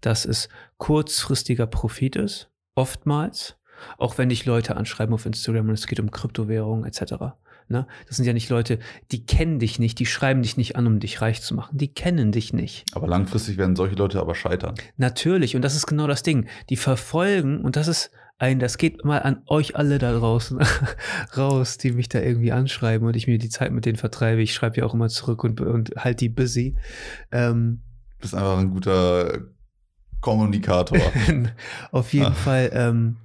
dass es kurzfristiger Profit ist, oftmals. Auch wenn dich Leute anschreiben auf Instagram und es geht um Kryptowährungen etc. Ne? Das sind ja nicht Leute, die kennen dich nicht, die schreiben dich nicht an, um dich reich zu machen. Die kennen dich nicht. Aber langfristig werden solche Leute aber scheitern. Natürlich, und das ist genau das Ding. Die verfolgen, und das ist ein, das geht mal an euch alle da draußen raus, die mich da irgendwie anschreiben und ich mir die Zeit mit denen vertreibe. Ich schreibe ja auch immer zurück und, und halt die busy. Ähm, du bist einfach ein guter Kommunikator. Auf jeden ah. Fall. Ähm,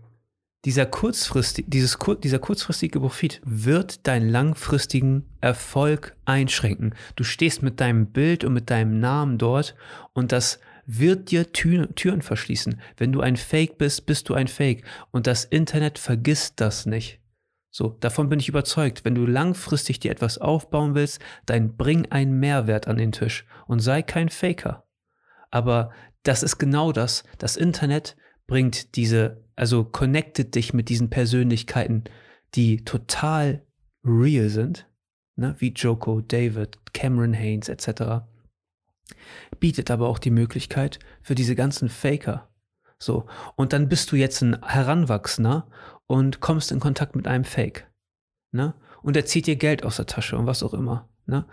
dieser, kurzfristig, dieses, dieser kurzfristige Profit wird deinen langfristigen Erfolg einschränken. Du stehst mit deinem Bild und mit deinem Namen dort und das wird dir Tür, Türen verschließen. Wenn du ein Fake bist, bist du ein Fake. Und das Internet vergisst das nicht. So, davon bin ich überzeugt. Wenn du langfristig dir etwas aufbauen willst, dann bring einen Mehrwert an den Tisch und sei kein Faker. Aber das ist genau das. Das Internet bringt diese, also connectet dich mit diesen Persönlichkeiten, die total real sind, ne? wie Joko, David, Cameron Haynes etc. Bietet aber auch die Möglichkeit für diese ganzen Faker. So, und dann bist du jetzt ein Heranwachsender und kommst in Kontakt mit einem Fake. Ne? Und er zieht dir Geld aus der Tasche und was auch immer. Ne?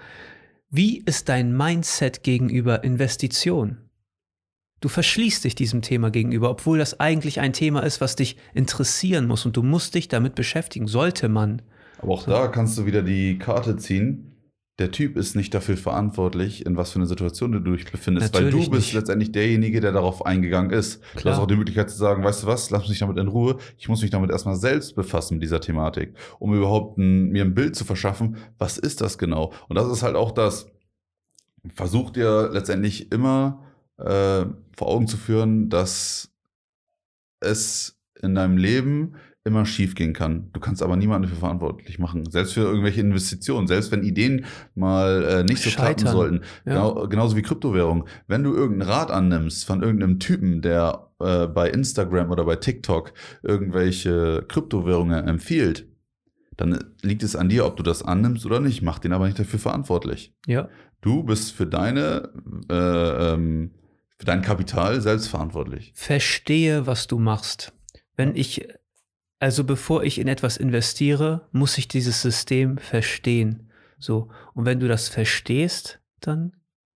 Wie ist dein Mindset gegenüber Investitionen? Du verschließt dich diesem Thema gegenüber, obwohl das eigentlich ein Thema ist, was dich interessieren muss und du musst dich damit beschäftigen, sollte man. Aber auch so. da kannst du wieder die Karte ziehen. Der Typ ist nicht dafür verantwortlich, in was für eine Situation du dich befindest, Natürlich weil du bist nicht. letztendlich derjenige, der darauf eingegangen ist. Klar. Du hast auch die Möglichkeit zu sagen, weißt du was, lass mich damit in Ruhe. Ich muss mich damit erstmal selbst befassen mit dieser Thematik, um überhaupt ein, mir ein Bild zu verschaffen, was ist das genau? Und das ist halt auch das, versuch dir letztendlich immer äh, vor Augen zu führen, dass es in deinem Leben immer schief gehen kann. Du kannst aber niemanden dafür verantwortlich machen. Selbst für irgendwelche Investitionen, selbst wenn Ideen mal äh, nicht so Scheitern. klappen sollten. Ja. Genau, genauso wie Kryptowährung. Wenn du irgendeinen Rat annimmst von irgendeinem Typen, der äh, bei Instagram oder bei TikTok irgendwelche Kryptowährungen empfiehlt, dann liegt es an dir, ob du das annimmst oder nicht. Mach den aber nicht dafür verantwortlich. Ja. Du bist für deine äh, ähm, für dein Kapital selbst verantwortlich. Verstehe, was du machst. Wenn ich, also bevor ich in etwas investiere, muss ich dieses System verstehen. So. Und wenn du das verstehst, dann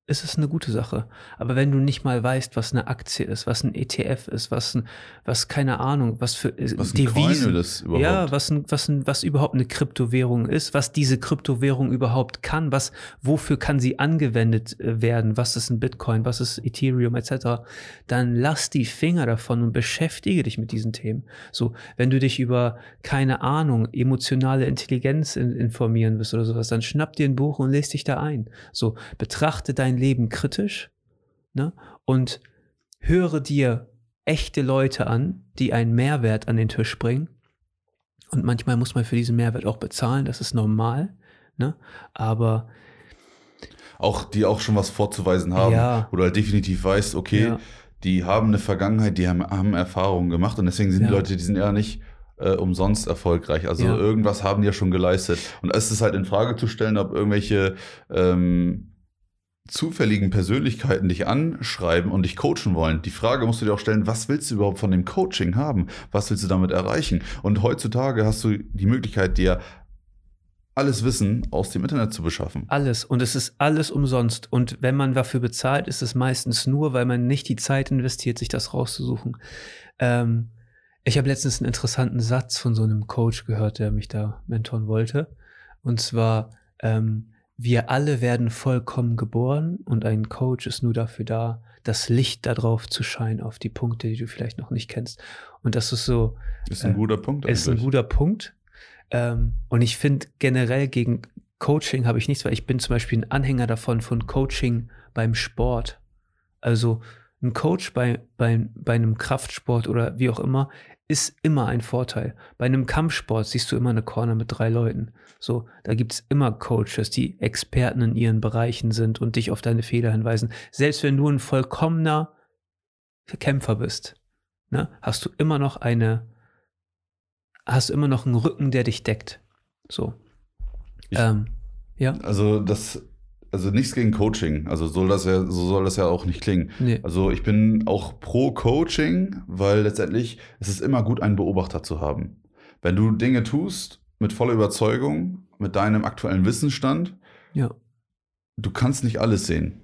ist es eine gute Sache. Aber wenn du nicht mal weißt, was eine Aktie ist, was ein ETF ist, was ein, was keine Ahnung, was für äh, was Devisen, ist überhaupt? ja, was ein, was ein, was überhaupt eine Kryptowährung ist, was diese Kryptowährung überhaupt kann, was, wofür kann sie angewendet äh, werden, was ist ein Bitcoin, was ist Ethereum etc., dann lass die Finger davon und beschäftige dich mit diesen Themen. So, wenn du dich über keine Ahnung emotionale Intelligenz in, informieren willst oder sowas, dann schnapp dir ein Buch und lest dich da ein. So, betrachte dein Leben kritisch ne? und höre dir echte Leute an, die einen Mehrwert an den Tisch bringen. Und manchmal muss man für diesen Mehrwert auch bezahlen, das ist normal. Ne? Aber auch die auch schon was vorzuweisen haben, ja. wo du halt definitiv weißt, okay, ja. die haben eine Vergangenheit, die haben, haben Erfahrungen gemacht und deswegen sind ja. die Leute, die sind ja nicht äh, umsonst erfolgreich. Also irgendwas haben die ja schon geleistet. Und es ist halt in Frage zu stellen, ob irgendwelche ähm, zufälligen Persönlichkeiten dich anschreiben und dich coachen wollen. Die Frage musst du dir auch stellen, was willst du überhaupt von dem Coaching haben? Was willst du damit erreichen? Und heutzutage hast du die Möglichkeit, dir alles Wissen aus dem Internet zu beschaffen. Alles. Und es ist alles umsonst. Und wenn man dafür bezahlt, ist es meistens nur, weil man nicht die Zeit investiert, sich das rauszusuchen. Ähm, ich habe letztens einen interessanten Satz von so einem Coach gehört, der mich da mentoren wollte. Und zwar, ähm, wir alle werden vollkommen geboren und ein Coach ist nur dafür da, das Licht darauf zu scheinen, auf die Punkte, die du vielleicht noch nicht kennst. Und das ist so. Ist ein äh, guter Punkt. Ist ein guter Punkt. Ähm, und ich finde generell gegen Coaching habe ich nichts, weil ich bin zum Beispiel ein Anhänger davon von Coaching beim Sport. Also ein Coach bei, bei, bei einem Kraftsport oder wie auch immer ist immer ein Vorteil. Bei einem Kampfsport siehst du immer eine Corner mit drei Leuten. So, da gibt es immer Coaches, die Experten in ihren Bereichen sind und dich auf deine Fehler hinweisen. Selbst wenn du ein vollkommener Kämpfer bist, ne, hast du immer noch eine, hast du immer noch einen Rücken, der dich deckt. So. Ich, ähm, ja. Also das, also nichts gegen Coaching. Also soll das ja, so soll das ja auch nicht klingen. Nee. Also ich bin auch pro Coaching, weil letztendlich es ist immer gut, einen Beobachter zu haben. Wenn du Dinge tust mit voller Überzeugung, mit deinem aktuellen Wissensstand, Ja. du kannst nicht alles sehen.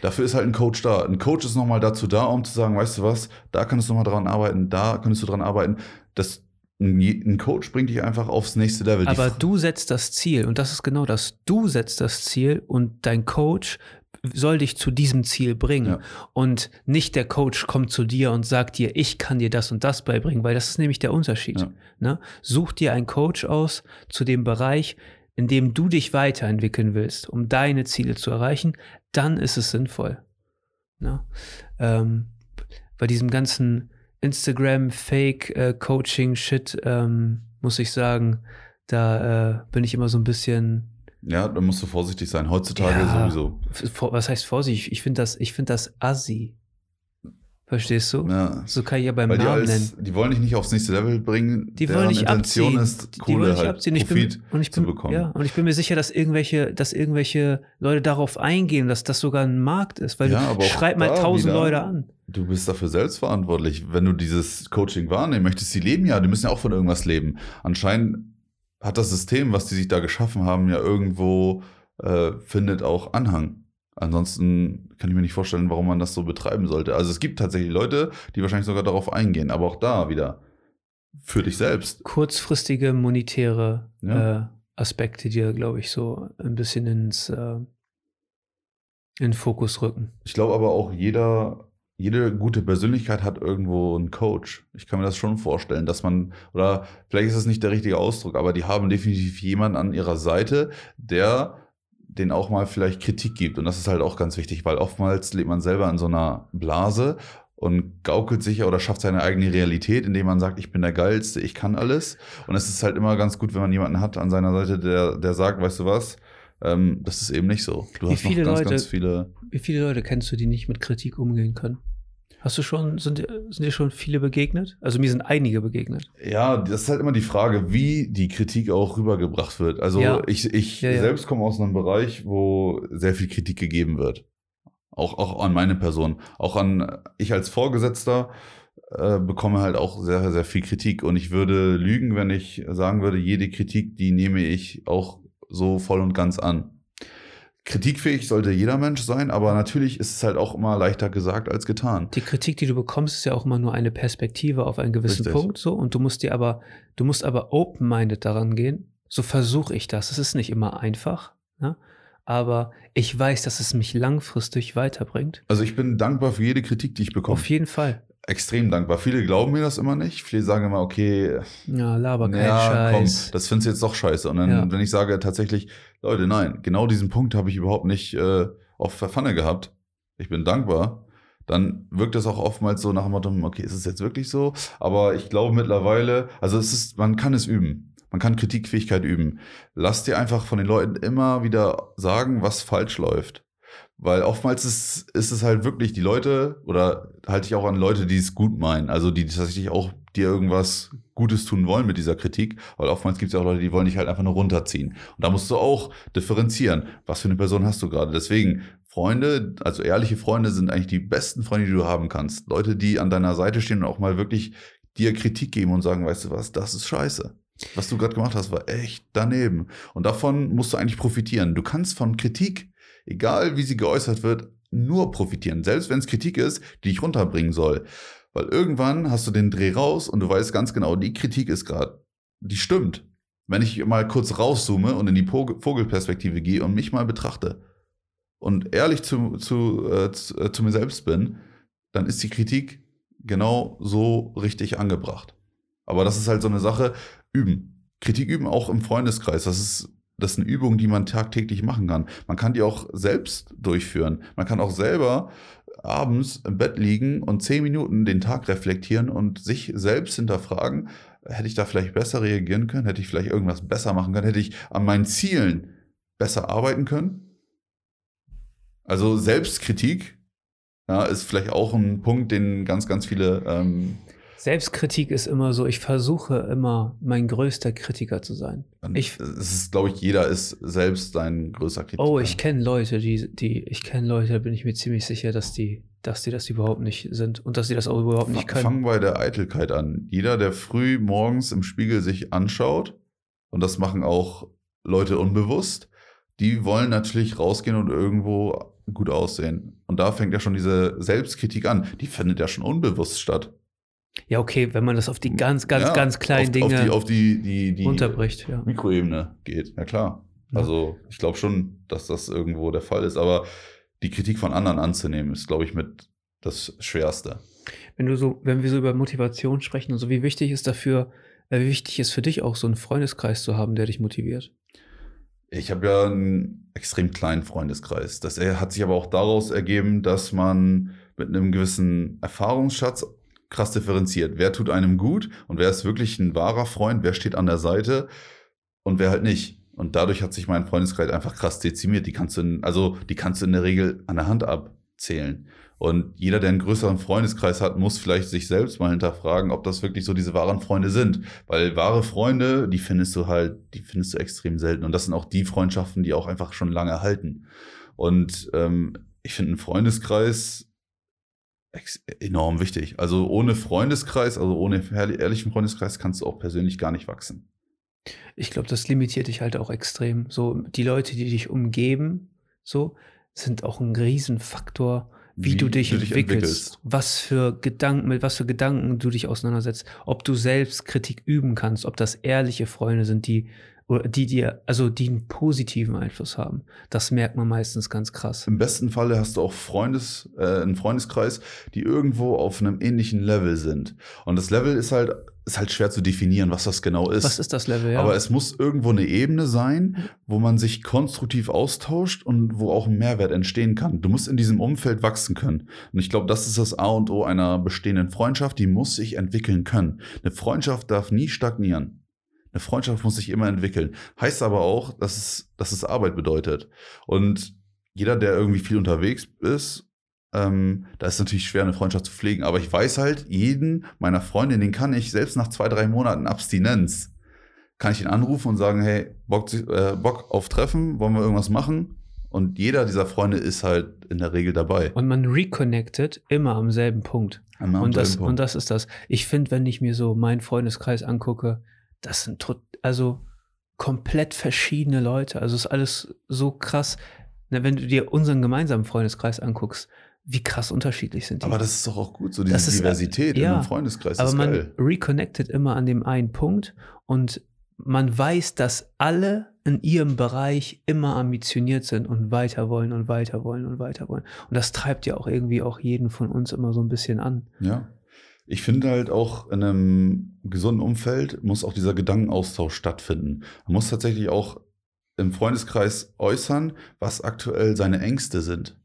Dafür ist halt ein Coach da. Ein Coach ist nochmal dazu da, um zu sagen, weißt du was, da kannst du nochmal dran arbeiten, da könntest du dran arbeiten. Das, ein, Coach bringt dich einfach aufs nächste Level. Aber du setzt das Ziel und das ist genau das. Du setzt das Ziel und dein Coach soll dich zu diesem Ziel bringen. Ja. Und nicht der Coach kommt zu dir und sagt dir, ich kann dir das und das beibringen, weil das ist nämlich der Unterschied. Ja. Ne? Such dir einen Coach aus zu dem Bereich, in dem du dich weiterentwickeln willst, um deine Ziele zu erreichen, dann ist es sinnvoll. Ne? Ähm, bei diesem ganzen Instagram-Fake-Coaching-Shit ähm, muss ich sagen, da äh, bin ich immer so ein bisschen ja, da musst du vorsichtig sein. Heutzutage Ja. sowieso. was heißt Vorsicht? Ich finde das, ich finde das assi. Verstehst du? Ja. So kann ich ja beim Weil die, Namen als, nennen. die wollen dich nicht aufs nächste Level bringen. Die wollen nicht Intention abziehen. ist, Die- die Kohle wollen nicht halt, abziehen. Ich Profit bin, und ich zu bin, bekommen. Ja, und ich bin mir sicher, dass irgendwelche, dass irgendwelche Leute darauf eingehen, dass das sogar ein Markt ist. Weil Ja, du schreib mal tausend Leute an. Du bist dafür selbst verantwortlich. Wenn du dieses Coaching wahrnehmen möchtest, die leben ja, die müssen ja auch von irgendwas leben. Anscheinend hat das System, was die sich da geschaffen haben, ja irgendwo äh, findet auch Anhang. Ansonsten kann ich mir nicht vorstellen, warum man das so betreiben sollte. Also es gibt tatsächlich Leute, die wahrscheinlich sogar darauf eingehen, aber auch da wieder für dich selbst. Kurzfristige monetäre Ja. äh, Aspekte, die da, glaube ich, so ein bisschen ins äh, in Fokus rücken. Ich glaube aber auch jeder, jede gute Persönlichkeit hat irgendwo einen Coach. Ich kann mir das schon vorstellen, dass man, oder vielleicht ist es nicht der richtige Ausdruck, aber die haben definitiv jemanden an ihrer Seite, der den auch mal vielleicht Kritik gibt. Und das ist halt auch ganz wichtig, weil oftmals lebt man selber in so einer Blase und gaukelt sich oder schafft seine eigene Realität, indem man sagt, ich bin der Geilste, ich kann alles. Und es ist halt immer ganz gut, wenn man jemanden hat an seiner Seite, der, der sagt, weißt du was, ähm, das ist eben nicht so. Du Wie hast noch ganz, Leute- ganz viele. Wie viele Leute kennst du, die nicht mit Kritik umgehen können? Hast du schon, sind, dir- sind dir schon viele begegnet? Also mir sind einige begegnet. Ja, das ist halt immer die Frage, wie die Kritik auch rübergebracht wird. Also Ja. ich, ich Ja, ja. selbst komme aus einem Bereich, wo sehr viel Kritik gegeben wird. Auch, auch an meine Person. Auch an, ich als Vorgesetzter äh, bekomme halt auch sehr, sehr viel Kritik. Und ich würde lügen, wenn ich sagen würde, jede Kritik, die nehme ich auch so voll und ganz an. Kritikfähig sollte jeder Mensch sein, aber natürlich ist es halt auch immer leichter gesagt als getan. Die Kritik, die du bekommst, ist ja auch immer nur eine Perspektive auf einen gewissen Richtig. Punkt so und du musst dir aber, du musst aber open-minded daran gehen. So versuche ich das. Es ist nicht immer einfach, ne? aber ich weiß, dass es mich langfristig weiterbringt. Also ich bin dankbar für jede Kritik, die ich bekomme. Auf jeden Fall. Extrem dankbar. Viele glauben mir das immer nicht. Viele sagen immer, okay, Ja, laber kein ja, komm, Scheiß. das findest du jetzt doch scheiße. Und dann, Ja. wenn ich sage tatsächlich, Leute, nein, genau diesen Punkt habe ich überhaupt nicht äh, auf der Pfanne gehabt. Ich bin dankbar. Dann wirkt es auch oftmals so nach dem Motto, okay, ist es jetzt wirklich so? Aber ich glaube mittlerweile, also es ist, man kann es üben. Man kann Kritikfähigkeit üben. Lass dir einfach von den Leuten immer wieder sagen, was falsch läuft. Weil oftmals ist, ist es halt wirklich die Leute, oder halte ich auch an Leute, die es gut meinen, also die tatsächlich auch dir irgendwas Gutes tun wollen mit dieser Kritik, weil oftmals gibt es ja auch Leute, die wollen dich halt einfach nur runterziehen. Und da musst du auch differenzieren, was für eine Person hast du gerade. Deswegen, Freunde, also ehrliche Freunde sind eigentlich die besten Freunde, die du haben kannst. Leute, die an deiner Seite stehen und auch mal wirklich dir Kritik geben und sagen, weißt du was, das ist scheiße. Was du gerade gemacht hast, war echt daneben. Und davon musst du eigentlich profitieren. Du kannst von Kritik, egal wie sie geäußert wird, nur profitieren. Selbst wenn es Kritik ist, die dich runterbringen soll. Weil irgendwann hast du den Dreh raus und du weißt ganz genau, die Kritik ist gerade, die stimmt. Wenn ich mal kurz rauszoome und in die Vogelperspektive gehe und mich mal betrachte und ehrlich zu, zu, äh, zu, äh, zu mir selbst bin, dann ist die Kritik genau so richtig angebracht. Aber das ist halt so eine Sache, üben. Kritik üben auch im Freundeskreis. Das ist, das ist eine Übung, die man tagtäglich machen kann. Man kann die auch selbst durchführen. Man kann auch selber abends im Bett liegen und zehn Minuten den Tag reflektieren und sich selbst hinterfragen, hätte ich da vielleicht besser reagieren können? Hätte ich vielleicht irgendwas besser machen können? Hätte ich an meinen Zielen besser arbeiten können? Also Selbstkritik ja, ist vielleicht auch ein Punkt, den ganz, ganz viele ähm, Selbstkritik ist immer so, ich versuche immer, mein größter Kritiker zu sein. Ich, es ist, glaube ich, jeder ist selbst sein größter Kritiker. Oh, ich kenne Leute, die, die, ich kenne Leute, da bin ich mir ziemlich sicher, dass die, dass die das überhaupt nicht sind und dass sie das auch überhaupt nicht können. Fangen bei der Eitelkeit an. Jeder, der früh morgens im Spiegel sich anschaut, und das machen auch Leute unbewusst, die wollen natürlich rausgehen und irgendwo gut aussehen. Und da fängt ja schon diese Selbstkritik an. Die findet ja schon unbewusst statt. Ja, okay, wenn man das auf die ganz, ganz, ja, ganz kleinen auf, Dinge auf die, auf die, die, unterbricht, ja. Mikroebene geht. Ja klar. Also ich glaube schon, dass das irgendwo der Fall ist. Aber die Kritik von anderen anzunehmen, ist, glaube ich, mit das Schwerste. Wenn du so, wenn wir so über Motivation sprechen und so, wie wichtig ist dafür, äh, wie wichtig ist für dich auch so einen Freundeskreis zu haben, der dich motiviert? Ich habe ja einen extrem kleinen Freundeskreis. Das hat sich aber auch daraus ergeben, dass man mit einem gewissen Erfahrungsschatz krass differenziert. Wer tut einem gut und wer ist wirklich ein wahrer Freund, wer steht an der Seite und wer halt nicht. Und dadurch hat sich mein Freundeskreis einfach krass dezimiert. Die kannst du, in, also die kannst du in der Regel an der Hand abzählen. Und jeder, der einen größeren Freundeskreis hat, muss vielleicht sich selbst mal hinterfragen, ob das wirklich so diese wahren Freunde sind. Weil wahre Freunde, die findest du halt, die findest du extrem selten. Und das sind auch die Freundschaften, die auch einfach schon lange halten. Und ähm, ich finde, ein Freundeskreis enorm wichtig. Also ohne Freundeskreis, also ohne ehrlichen Freundeskreis kannst du auch persönlich gar nicht wachsen. Ich glaube, das limitiert dich halt auch extrem. So, die Leute, die dich umgeben, so, sind auch ein Riesenfaktor, wie, wie du dich, du dich entwickelst, entwickelst, was für Gedanken, mit was für Gedanken du dich auseinandersetzt, ob du selbst Kritik üben kannst, ob das ehrliche Freunde sind, die oder die dir, also die einen positiven Einfluss haben. Das merkt man meistens ganz krass. Im besten Falle hast du auch Freundes, äh, einen Freundeskreis, die irgendwo auf einem ähnlichen Level sind. Und das Level ist halt, ist halt schwer zu definieren, was das genau ist. Was ist das Level, ja? Aber es muss irgendwo eine Ebene sein, wo man sich konstruktiv austauscht und wo auch ein Mehrwert entstehen kann. Du musst in diesem Umfeld wachsen können. Und ich glaube, das ist das A und O einer bestehenden Freundschaft, die muss sich entwickeln können. Eine Freundschaft darf nie stagnieren. Eine Freundschaft muss sich immer entwickeln. Heißt aber auch, dass es, dass es Arbeit bedeutet. Und jeder, der irgendwie viel unterwegs ist, ähm, da ist natürlich schwer, eine Freundschaft zu pflegen. Aber ich weiß halt, jeden meiner Freunde, den kann ich selbst nach zwei, drei Monaten Abstinenz, kann ich ihn anrufen und sagen, hey, Bock, äh, Bock auf Treffen, wollen wir irgendwas machen? Und jeder dieser Freunde ist halt in der Regel dabei. Und man reconnectet immer am selben Punkt. Immer am und, das, Punkt. und das ist das. Ich finde, wenn ich mir so meinen Freundeskreis angucke, das sind also komplett verschiedene Leute. Also ist alles so krass. Na, wenn du dir unseren gemeinsamen Freundeskreis anguckst, wie krass unterschiedlich sind die. Aber das ist doch auch gut, so diese ist, Diversität ja, in einem Freundeskreis. Aber man geil. reconnectet immer an dem einen Punkt und man weiß, dass alle in ihrem Bereich immer ambitioniert sind und weiter wollen und weiter wollen und weiter wollen. Und das treibt ja auch irgendwie auch jeden von uns immer so ein bisschen an. Ja. Ich finde halt auch in einem gesunden Umfeld muss auch dieser Gedankenaustausch stattfinden. Man muss tatsächlich auch im Freundeskreis äußern, was aktuell seine Ängste sind.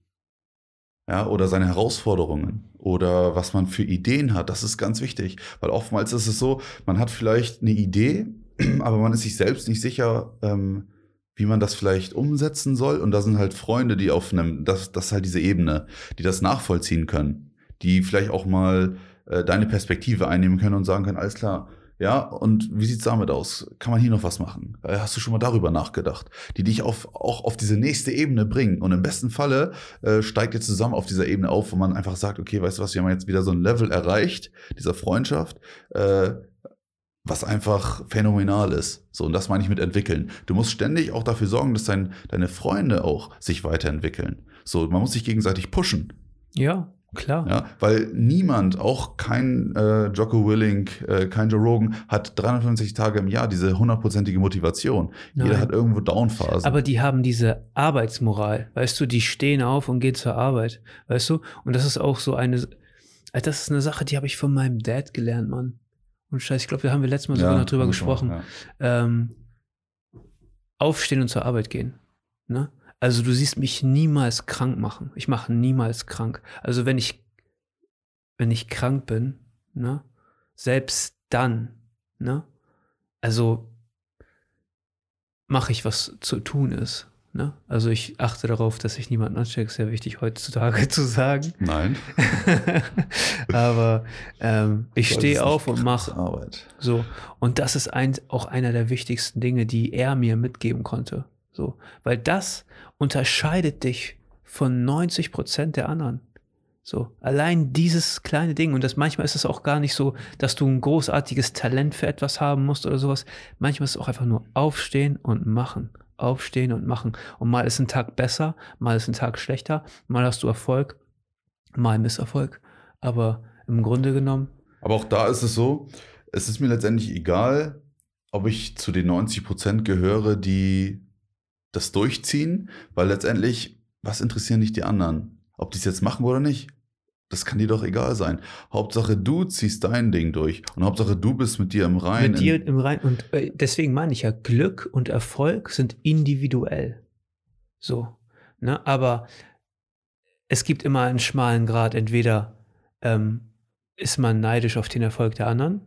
Ja, oder seine Herausforderungen oder was man für Ideen hat. Das ist ganz wichtig, weil oftmals ist es so, man hat vielleicht eine Idee, aber man ist sich selbst nicht sicher, ähm, wie man das vielleicht umsetzen soll. Und da sind halt Freunde, die auf einem, das, das ist halt diese Ebene, die das nachvollziehen können, die vielleicht auch mal äh, deine Perspektive einnehmen können und sagen können, alles klar, ja, und wie sieht's damit aus? Kann man hier noch was machen? Äh, hast du schon mal darüber nachgedacht? Die dich auf, auch auf diese nächste Ebene bringen. Und im besten Falle äh, steigt ihr zusammen auf dieser Ebene auf, wo man einfach sagt, okay, weißt du was, wir haben jetzt wieder so ein Level erreicht, dieser Freundschaft, äh, was einfach phänomenal ist. So, und das meine ich mit entwickeln. Du musst ständig auch dafür sorgen, dass dein, deine Freunde auch sich weiterentwickeln. So, man muss sich gegenseitig pushen. Ja, klar. Ja, weil niemand, auch kein äh, Jocko Willink, äh, kein Joe Rogan, hat 350 Tage im Jahr diese hundertprozentige Motivation. Nein. Jeder hat irgendwo Downphasen. Aber die haben diese Arbeitsmoral, weißt du, die stehen auf und gehen zur Arbeit, weißt du? Und das ist auch so eine, äh, das ist eine Sache, die habe ich von meinem Dad gelernt, Mann. Und scheiße, ich glaube, wir haben wir letztes Mal sogar noch drüber gesprochen. mal, ja. ähm, aufstehen und zur Arbeit gehen. Ne? Also du siehst mich niemals krank machen. Ich mache niemals krank. Also wenn ich, wenn ich krank bin, ne, selbst dann, ne, also mache ich, was zu tun ist. Ne? Also ich achte darauf, dass ich niemanden anstecke, sehr wichtig heutzutage zu sagen. Nein. Aber ähm, ich stehe auf und mache Arbeit. so, und das ist ein, auch einer der wichtigsten Dinge, die er mir mitgeben konnte. So, weil das unterscheidet dich von 90 Prozent der anderen. So, allein dieses kleine Ding, und das manchmal ist es auch gar nicht so, dass du ein großartiges Talent für etwas haben musst oder sowas. Manchmal ist es auch einfach nur aufstehen und machen. Aufstehen und machen. Und mal ist ein Tag besser, mal ist ein Tag schlechter, mal hast du Erfolg, mal Misserfolg. Aber im Grunde genommen, Aber auch da ist es so, es ist mir letztendlich egal, ob ich zu den 90 Prozent gehöre, die das durchziehen, weil letztendlich, was interessieren dich die anderen? Ob die es jetzt machen oder nicht? Das kann dir doch egal sein. Hauptsache, du ziehst dein Ding durch. Und Hauptsache, du bist mit dir im Reinen. mit dir im Rein und äh, deswegen meine ich ja, Glück und Erfolg sind individuell. So. Ne? Aber es gibt immer einen schmalen Grad. Entweder ähm, ist man neidisch auf den Erfolg der anderen,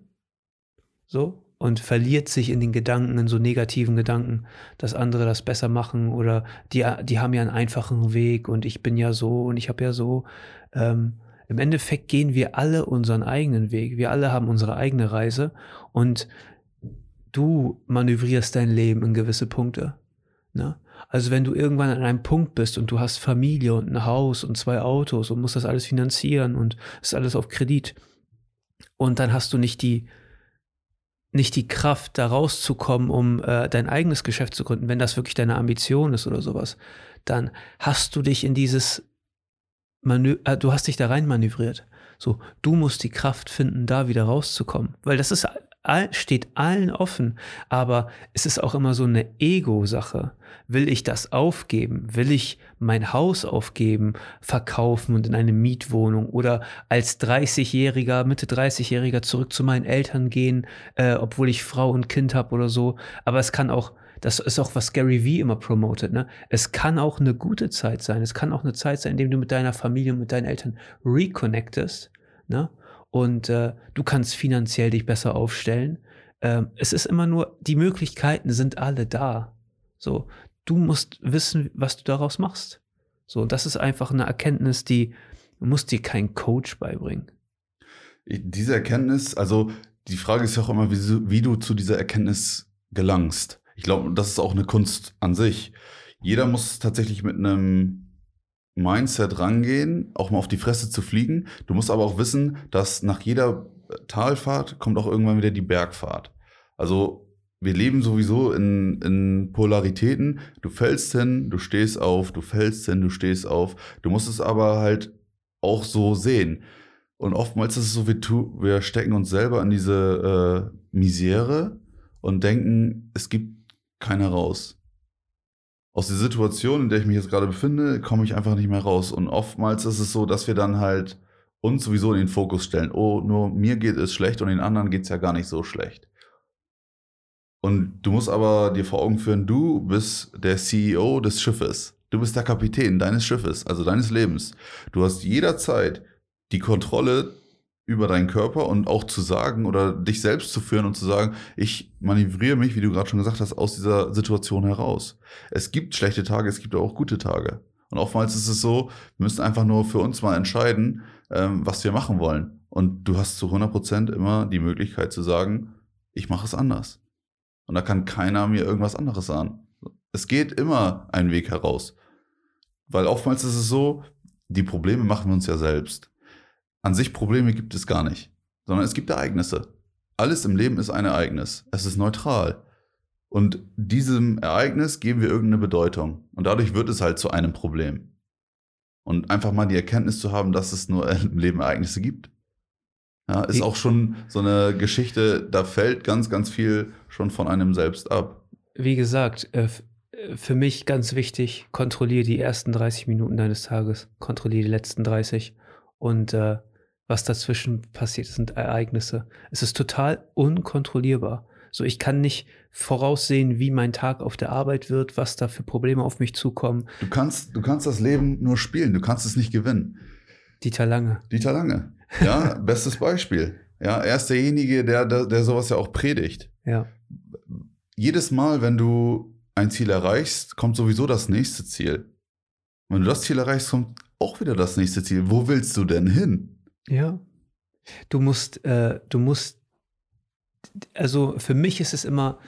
so, und verliert sich in den Gedanken, in so negativen Gedanken, dass andere das besser machen oder die, die haben ja einen einfachen Weg und ich bin ja so und ich habe ja so. Ähm, Im Endeffekt gehen wir alle unseren eigenen Weg. Wir alle haben unsere eigene Reise und du manövrierst dein Leben in gewisse Punkte. Ne? Also wenn du irgendwann an einem Punkt bist und du hast Familie und ein Haus und zwei Autos und musst das alles finanzieren und ist alles auf Kredit und dann hast du nicht die nicht die Kraft, da rauszukommen, um äh, dein eigenes Geschäft zu gründen, wenn das wirklich deine Ambition ist oder sowas, dann hast du dich in dieses Manö äh, du hast dich da rein manövriert. So, du musst die Kraft finden, da wieder rauszukommen, weil das ist all, steht allen offen, aber es ist auch immer so eine Ego-Sache. Will ich das aufgeben? Will ich mein Haus aufgeben, verkaufen und in eine Mietwohnung oder als 30-Jähriger, Mitte 30-Jähriger zurück zu meinen Eltern gehen, äh, obwohl ich Frau und Kind habe oder so? Aber es kann auch das ist auch, was Gary Vee immer promotet, ne? Es kann auch eine gute Zeit sein. Es kann auch eine Zeit sein, in dem du mit deiner Familie und mit deinen Eltern reconnectest, ne? Und äh, du kannst finanziell dich besser aufstellen. Ähm, es ist immer nur, die Möglichkeiten sind alle da. So, du musst wissen, was du daraus machst. So, das ist einfach eine Erkenntnis, die du musst dir kein Coach beibringen. Diese Erkenntnis, also die Frage ist ja auch immer, wie, wie du zu dieser Erkenntnis gelangst. Ich glaube, das ist auch eine Kunst an sich. Jeder muss tatsächlich mit einem Mindset rangehen, auch mal auf die Fresse zu fliegen. Du musst aber auch wissen, dass nach jeder Talfahrt kommt auch irgendwann wieder die Bergfahrt. Also wir leben sowieso in, in Polaritäten. Du fällst hin, du stehst auf, du fällst hin, du stehst auf. Du musst es aber halt auch so sehen. Und oftmals ist es so, wir, tu, wir stecken uns selber in diese äh, Misere und denken, es gibt keiner raus. Aus der Situation, in der ich mich jetzt gerade befinde, komme ich einfach nicht mehr raus. Und oftmals ist es so, dass wir dann halt uns sowieso in den Fokus stellen. Oh, nur mir geht es schlecht und den anderen geht es ja gar nicht so schlecht. Und du musst aber dir vor Augen führen, du bist der CEO des Schiffes. Du bist der Kapitän deines Schiffes, also deines Lebens. Du hast jederzeit die Kontrolle über deinen Körper und auch zu sagen oder dich selbst zu führen und zu sagen, ich manövriere mich, wie du gerade schon gesagt hast, aus dieser Situation heraus. Es gibt schlechte Tage, es gibt auch gute Tage. Und oftmals ist es so, wir müssen einfach nur für uns mal entscheiden, ähm, was wir machen wollen. Und du hast zu 100% immer die Möglichkeit zu sagen, ich mache es anders. Und da kann keiner mir irgendwas anderes sagen. Es geht immer einen Weg heraus. Weil oftmals ist es so, die Probleme machen wir uns ja selbst. An sich Probleme gibt es gar nicht, sondern es gibt Ereignisse. alles im Leben ist ein Ereignis. Es ist neutral. Und diesem Ereignis geben wir irgendeine Bedeutung. Und dadurch wird es halt zu einem Problem. Und einfach mal die Erkenntnis zu haben, dass es nur im Leben Ereignisse gibt. Ja, ist auch schon so eine Geschichte, da fällt ganz, ganz viel schon von einem selbst ab. Wie gesagt, äh, für mich ganz wichtig, kontrolliere die ersten 30 Minuten deines Tages, kontrolliere die letzten 30 und äh, was dazwischen passiert, sind Ereignisse. Es ist total unkontrollierbar. So, ich kann nicht voraussehen, wie mein Tag auf der Arbeit wird, was da für Probleme auf mich zukommen. Du kannst, du kannst das Leben nur spielen, du kannst es nicht gewinnen. Dieter Lange. Dieter Lange. Ja, bestes Beispiel. Ja, er ist derjenige, der, der, der sowas ja auch predigt. Ja. Jedes Mal, wenn du ein Ziel erreichst, kommt sowieso das nächste Ziel. Wenn du das Ziel erreichst, kommt auch wieder das nächste Ziel. Wo willst du denn hin? Ja. Du musst, äh, du musst, also für mich ist es immer,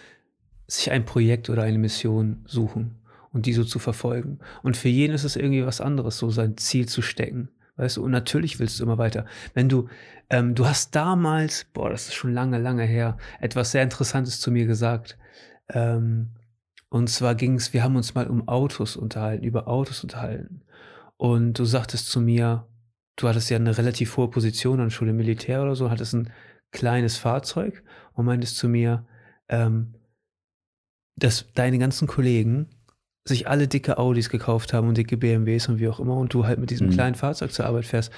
sich ein Projekt oder eine Mission suchen und die so zu verfolgen. Und für jeden ist es irgendwie was anderes, so sein Ziel zu stecken. Weißt du, und natürlich willst du immer weiter. Wenn du, ähm, du hast damals, boah, das ist schon lange, lange her, etwas sehr Interessantes zu mir gesagt. Ähm, und zwar ging es, wir haben uns mal um Autos unterhalten, über Autos unterhalten. Und du sagtest zu mir, du hattest ja eine relativ hohe Position an Schule Militär oder so, hattest ein kleines Fahrzeug und meintest zu mir, ähm, dass deine ganzen Kollegen sich alle dicke Audis gekauft haben und dicke BMWs und wie auch immer und du halt mit diesem mhm. kleinen Fahrzeug zur Arbeit fährst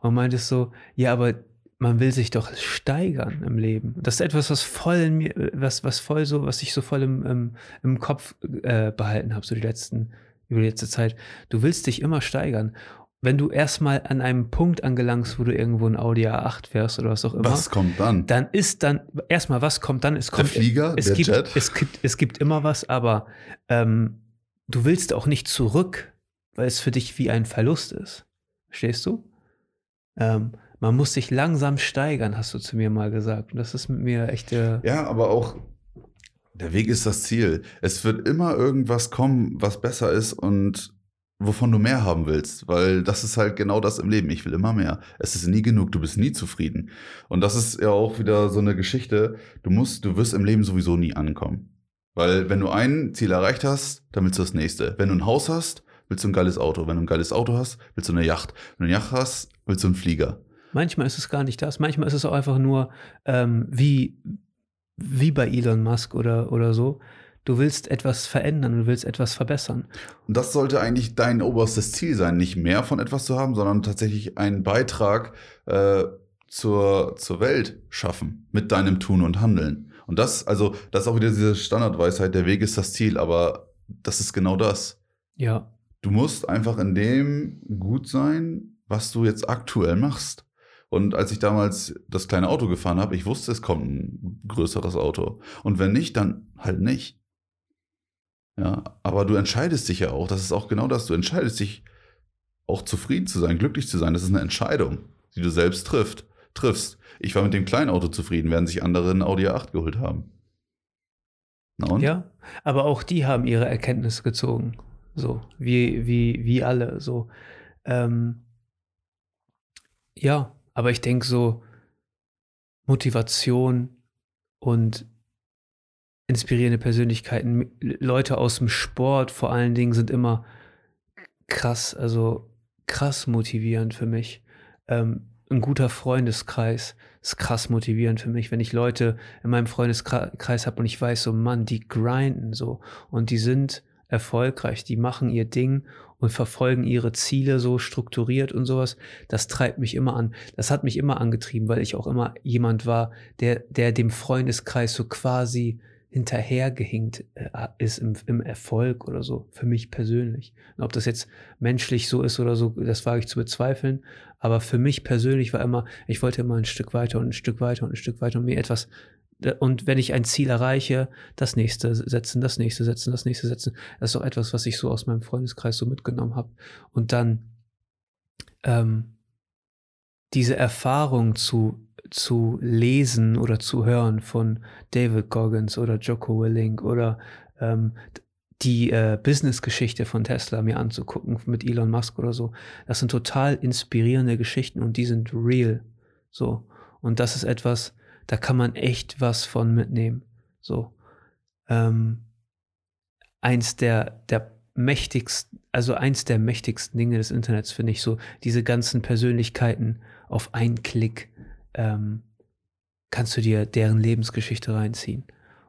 und meintest so, ja, aber man will sich doch steigern im Leben. Das ist etwas, was voll in mir, was, was voll so, was ich so voll im, im, im Kopf äh, behalten habe, so die letzten, über die letzte Zeit. Du willst dich immer steigern. Wenn du erstmal an einem Punkt angelangst, wo du irgendwo ein Audi A8 fährst oder was auch immer. Was kommt dann? Dann ist dann, erstmal, was kommt dann? Es kommt, der Flieger, es der gibt, Jet. Es gibt, es gibt immer was, aber ähm, du willst auch nicht zurück, weil es für dich wie ein Verlust ist. Verstehst du? Ähm, man muss sich langsam steigern, hast du zu mir mal gesagt. Und das ist mit mir echt. Äh ja, aber auch der Weg ist das Ziel. Es wird immer irgendwas kommen, was besser ist und wovon du mehr haben willst, weil das ist halt genau das im Leben. Ich will immer mehr. Es ist nie genug, du bist nie zufrieden. Und das ist ja auch wieder so eine Geschichte. Du musst, du wirst im Leben sowieso nie ankommen. Weil wenn du ein Ziel erreicht hast, dann willst du das nächste. Wenn du ein Haus hast, willst du ein geiles Auto. Wenn du ein geiles Auto hast, willst du eine Yacht. Wenn du eine Yacht hast, willst du einen Flieger. Manchmal ist es gar nicht das. Manchmal ist es auch einfach nur ähm, wie, wie bei Elon Musk oder, oder so. Du willst etwas verändern, du willst etwas verbessern. Und das sollte eigentlich dein oberstes Ziel sein, nicht mehr von etwas zu haben, sondern tatsächlich einen Beitrag äh, zur, zur Welt schaffen mit deinem Tun und Handeln. Und das, also, das ist auch wieder diese Standardweisheit, der Weg ist das Ziel, aber das ist genau das. Ja. Du musst einfach in dem gut sein, was du jetzt aktuell machst. Und als ich damals das kleine Auto gefahren habe, ich wusste, es kommt ein größeres Auto. Und wenn nicht, dann halt nicht. Ja, aber du entscheidest dich ja auch. Das ist auch genau das. Du entscheidest dich auch zufrieden zu sein, glücklich zu sein. Das ist eine Entscheidung, die du selbst trifft, triffst. Ich war mit dem kleinen Auto zufrieden, während sich andere ein Audi A8 geholt haben. Ja, aber auch die haben ihre Erkenntnisse gezogen. So, wie, wie, wie alle. So. Ähm, ja, aber ich denke so, Motivation und inspirierende Persönlichkeiten, Leute aus dem Sport vor allen Dingen sind immer krass, also krass motivierend für mich. Ähm, ein guter Freundeskreis ist krass motivierend für mich, wenn ich Leute in meinem Freundeskreis habe und ich weiß so, Mann, die grinden so und die sind erfolgreich, die machen ihr Ding und verfolgen ihre Ziele so strukturiert und sowas, das treibt mich immer an. Das hat mich immer angetrieben, weil ich auch immer jemand war, der, der dem Freundeskreis so quasi hinterhergehinkt äh, ist im, im Erfolg oder so, für mich persönlich. Und ob das jetzt menschlich so ist oder so, das wage ich zu bezweifeln. Aber für mich persönlich war immer, ich wollte immer ein Stück weiter und ein Stück weiter und ein Stück weiter und mir etwas und wenn ich ein Ziel erreiche, das nächste setzen, das nächste setzen, das nächste setzen. Das ist auch etwas, was ich so aus meinem Freundeskreis so mitgenommen habe. Und dann ähm, diese Erfahrung zu, zu lesen oder zu hören von David Goggins oder Joko Willing oder ähm, die äh, Business-Geschichte von Tesla mir anzugucken mit Elon Musk oder so. Das sind total inspirierende Geschichten und die sind real. So. Und das ist etwas, da kann man echt was von mitnehmen. So. Ähm, eins der, der mächtigsten, also eins der mächtigsten Dinge des Internets finde ich so, diese ganzen Persönlichkeiten auf einen Klick ähm, kannst du dir deren Lebensgeschichte reinziehen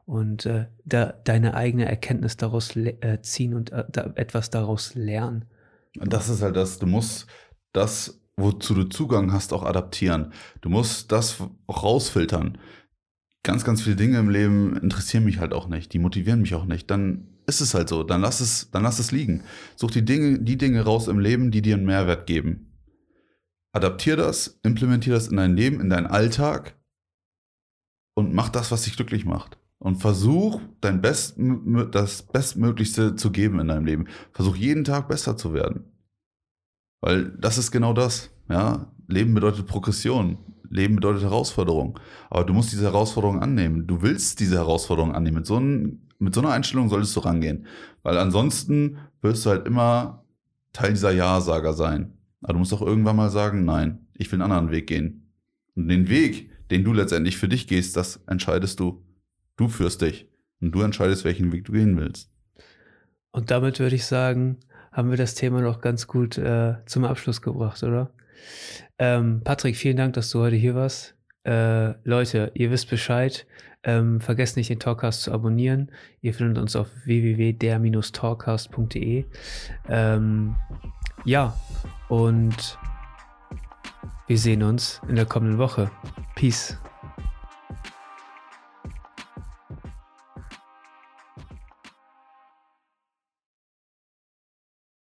und äh, da, deine eigene Erkenntnis daraus äh, ziehen und äh, da, etwas daraus lernen. Das ist halt das, du musst das, wozu du Zugang hast, auch adaptieren. Du musst das auch rausfiltern. Ganz, ganz viele Dinge im Leben interessieren mich halt auch nicht, die motivieren mich auch nicht. Dann ist es halt so, dann lass es, dann lass es liegen. Such die Dinge, die Dinge raus im Leben, die dir einen Mehrwert geben. Adaptier das, implementier das in dein Leben, in deinen Alltag und mach das, was dich glücklich macht. Und versuch dein Best, das Bestmöglichste zu geben in deinem Leben. Versuch jeden Tag besser zu werden. Weil das ist genau das. Ja? Leben bedeutet Progression. Leben bedeutet Herausforderung. Aber du musst diese Herausforderung annehmen. Du willst diese Herausforderung annehmen. Mit so, ein, mit so einer Einstellung solltest du rangehen. Weil ansonsten wirst du halt immer Teil dieser Ja-Sager sein. Aber du musst auch irgendwann mal sagen, nein, ich will einen anderen Weg gehen. Und den Weg, den du letztendlich für dich gehst, das entscheidest du. Du führst dich und du entscheidest, welchen Weg du gehen willst. Und damit würde ich sagen, haben wir das Thema noch ganz gut äh, zum Abschluss gebracht, oder? Ähm, Patrick, vielen Dank, dass du heute hier warst. Äh, Leute, ihr wisst Bescheid. Ähm, vergesst nicht, den Talkcast zu abonnieren. Ihr findet uns auf www.der-talkcast.de. Ähm, ja, und wir sehen uns in der kommenden Woche. Peace.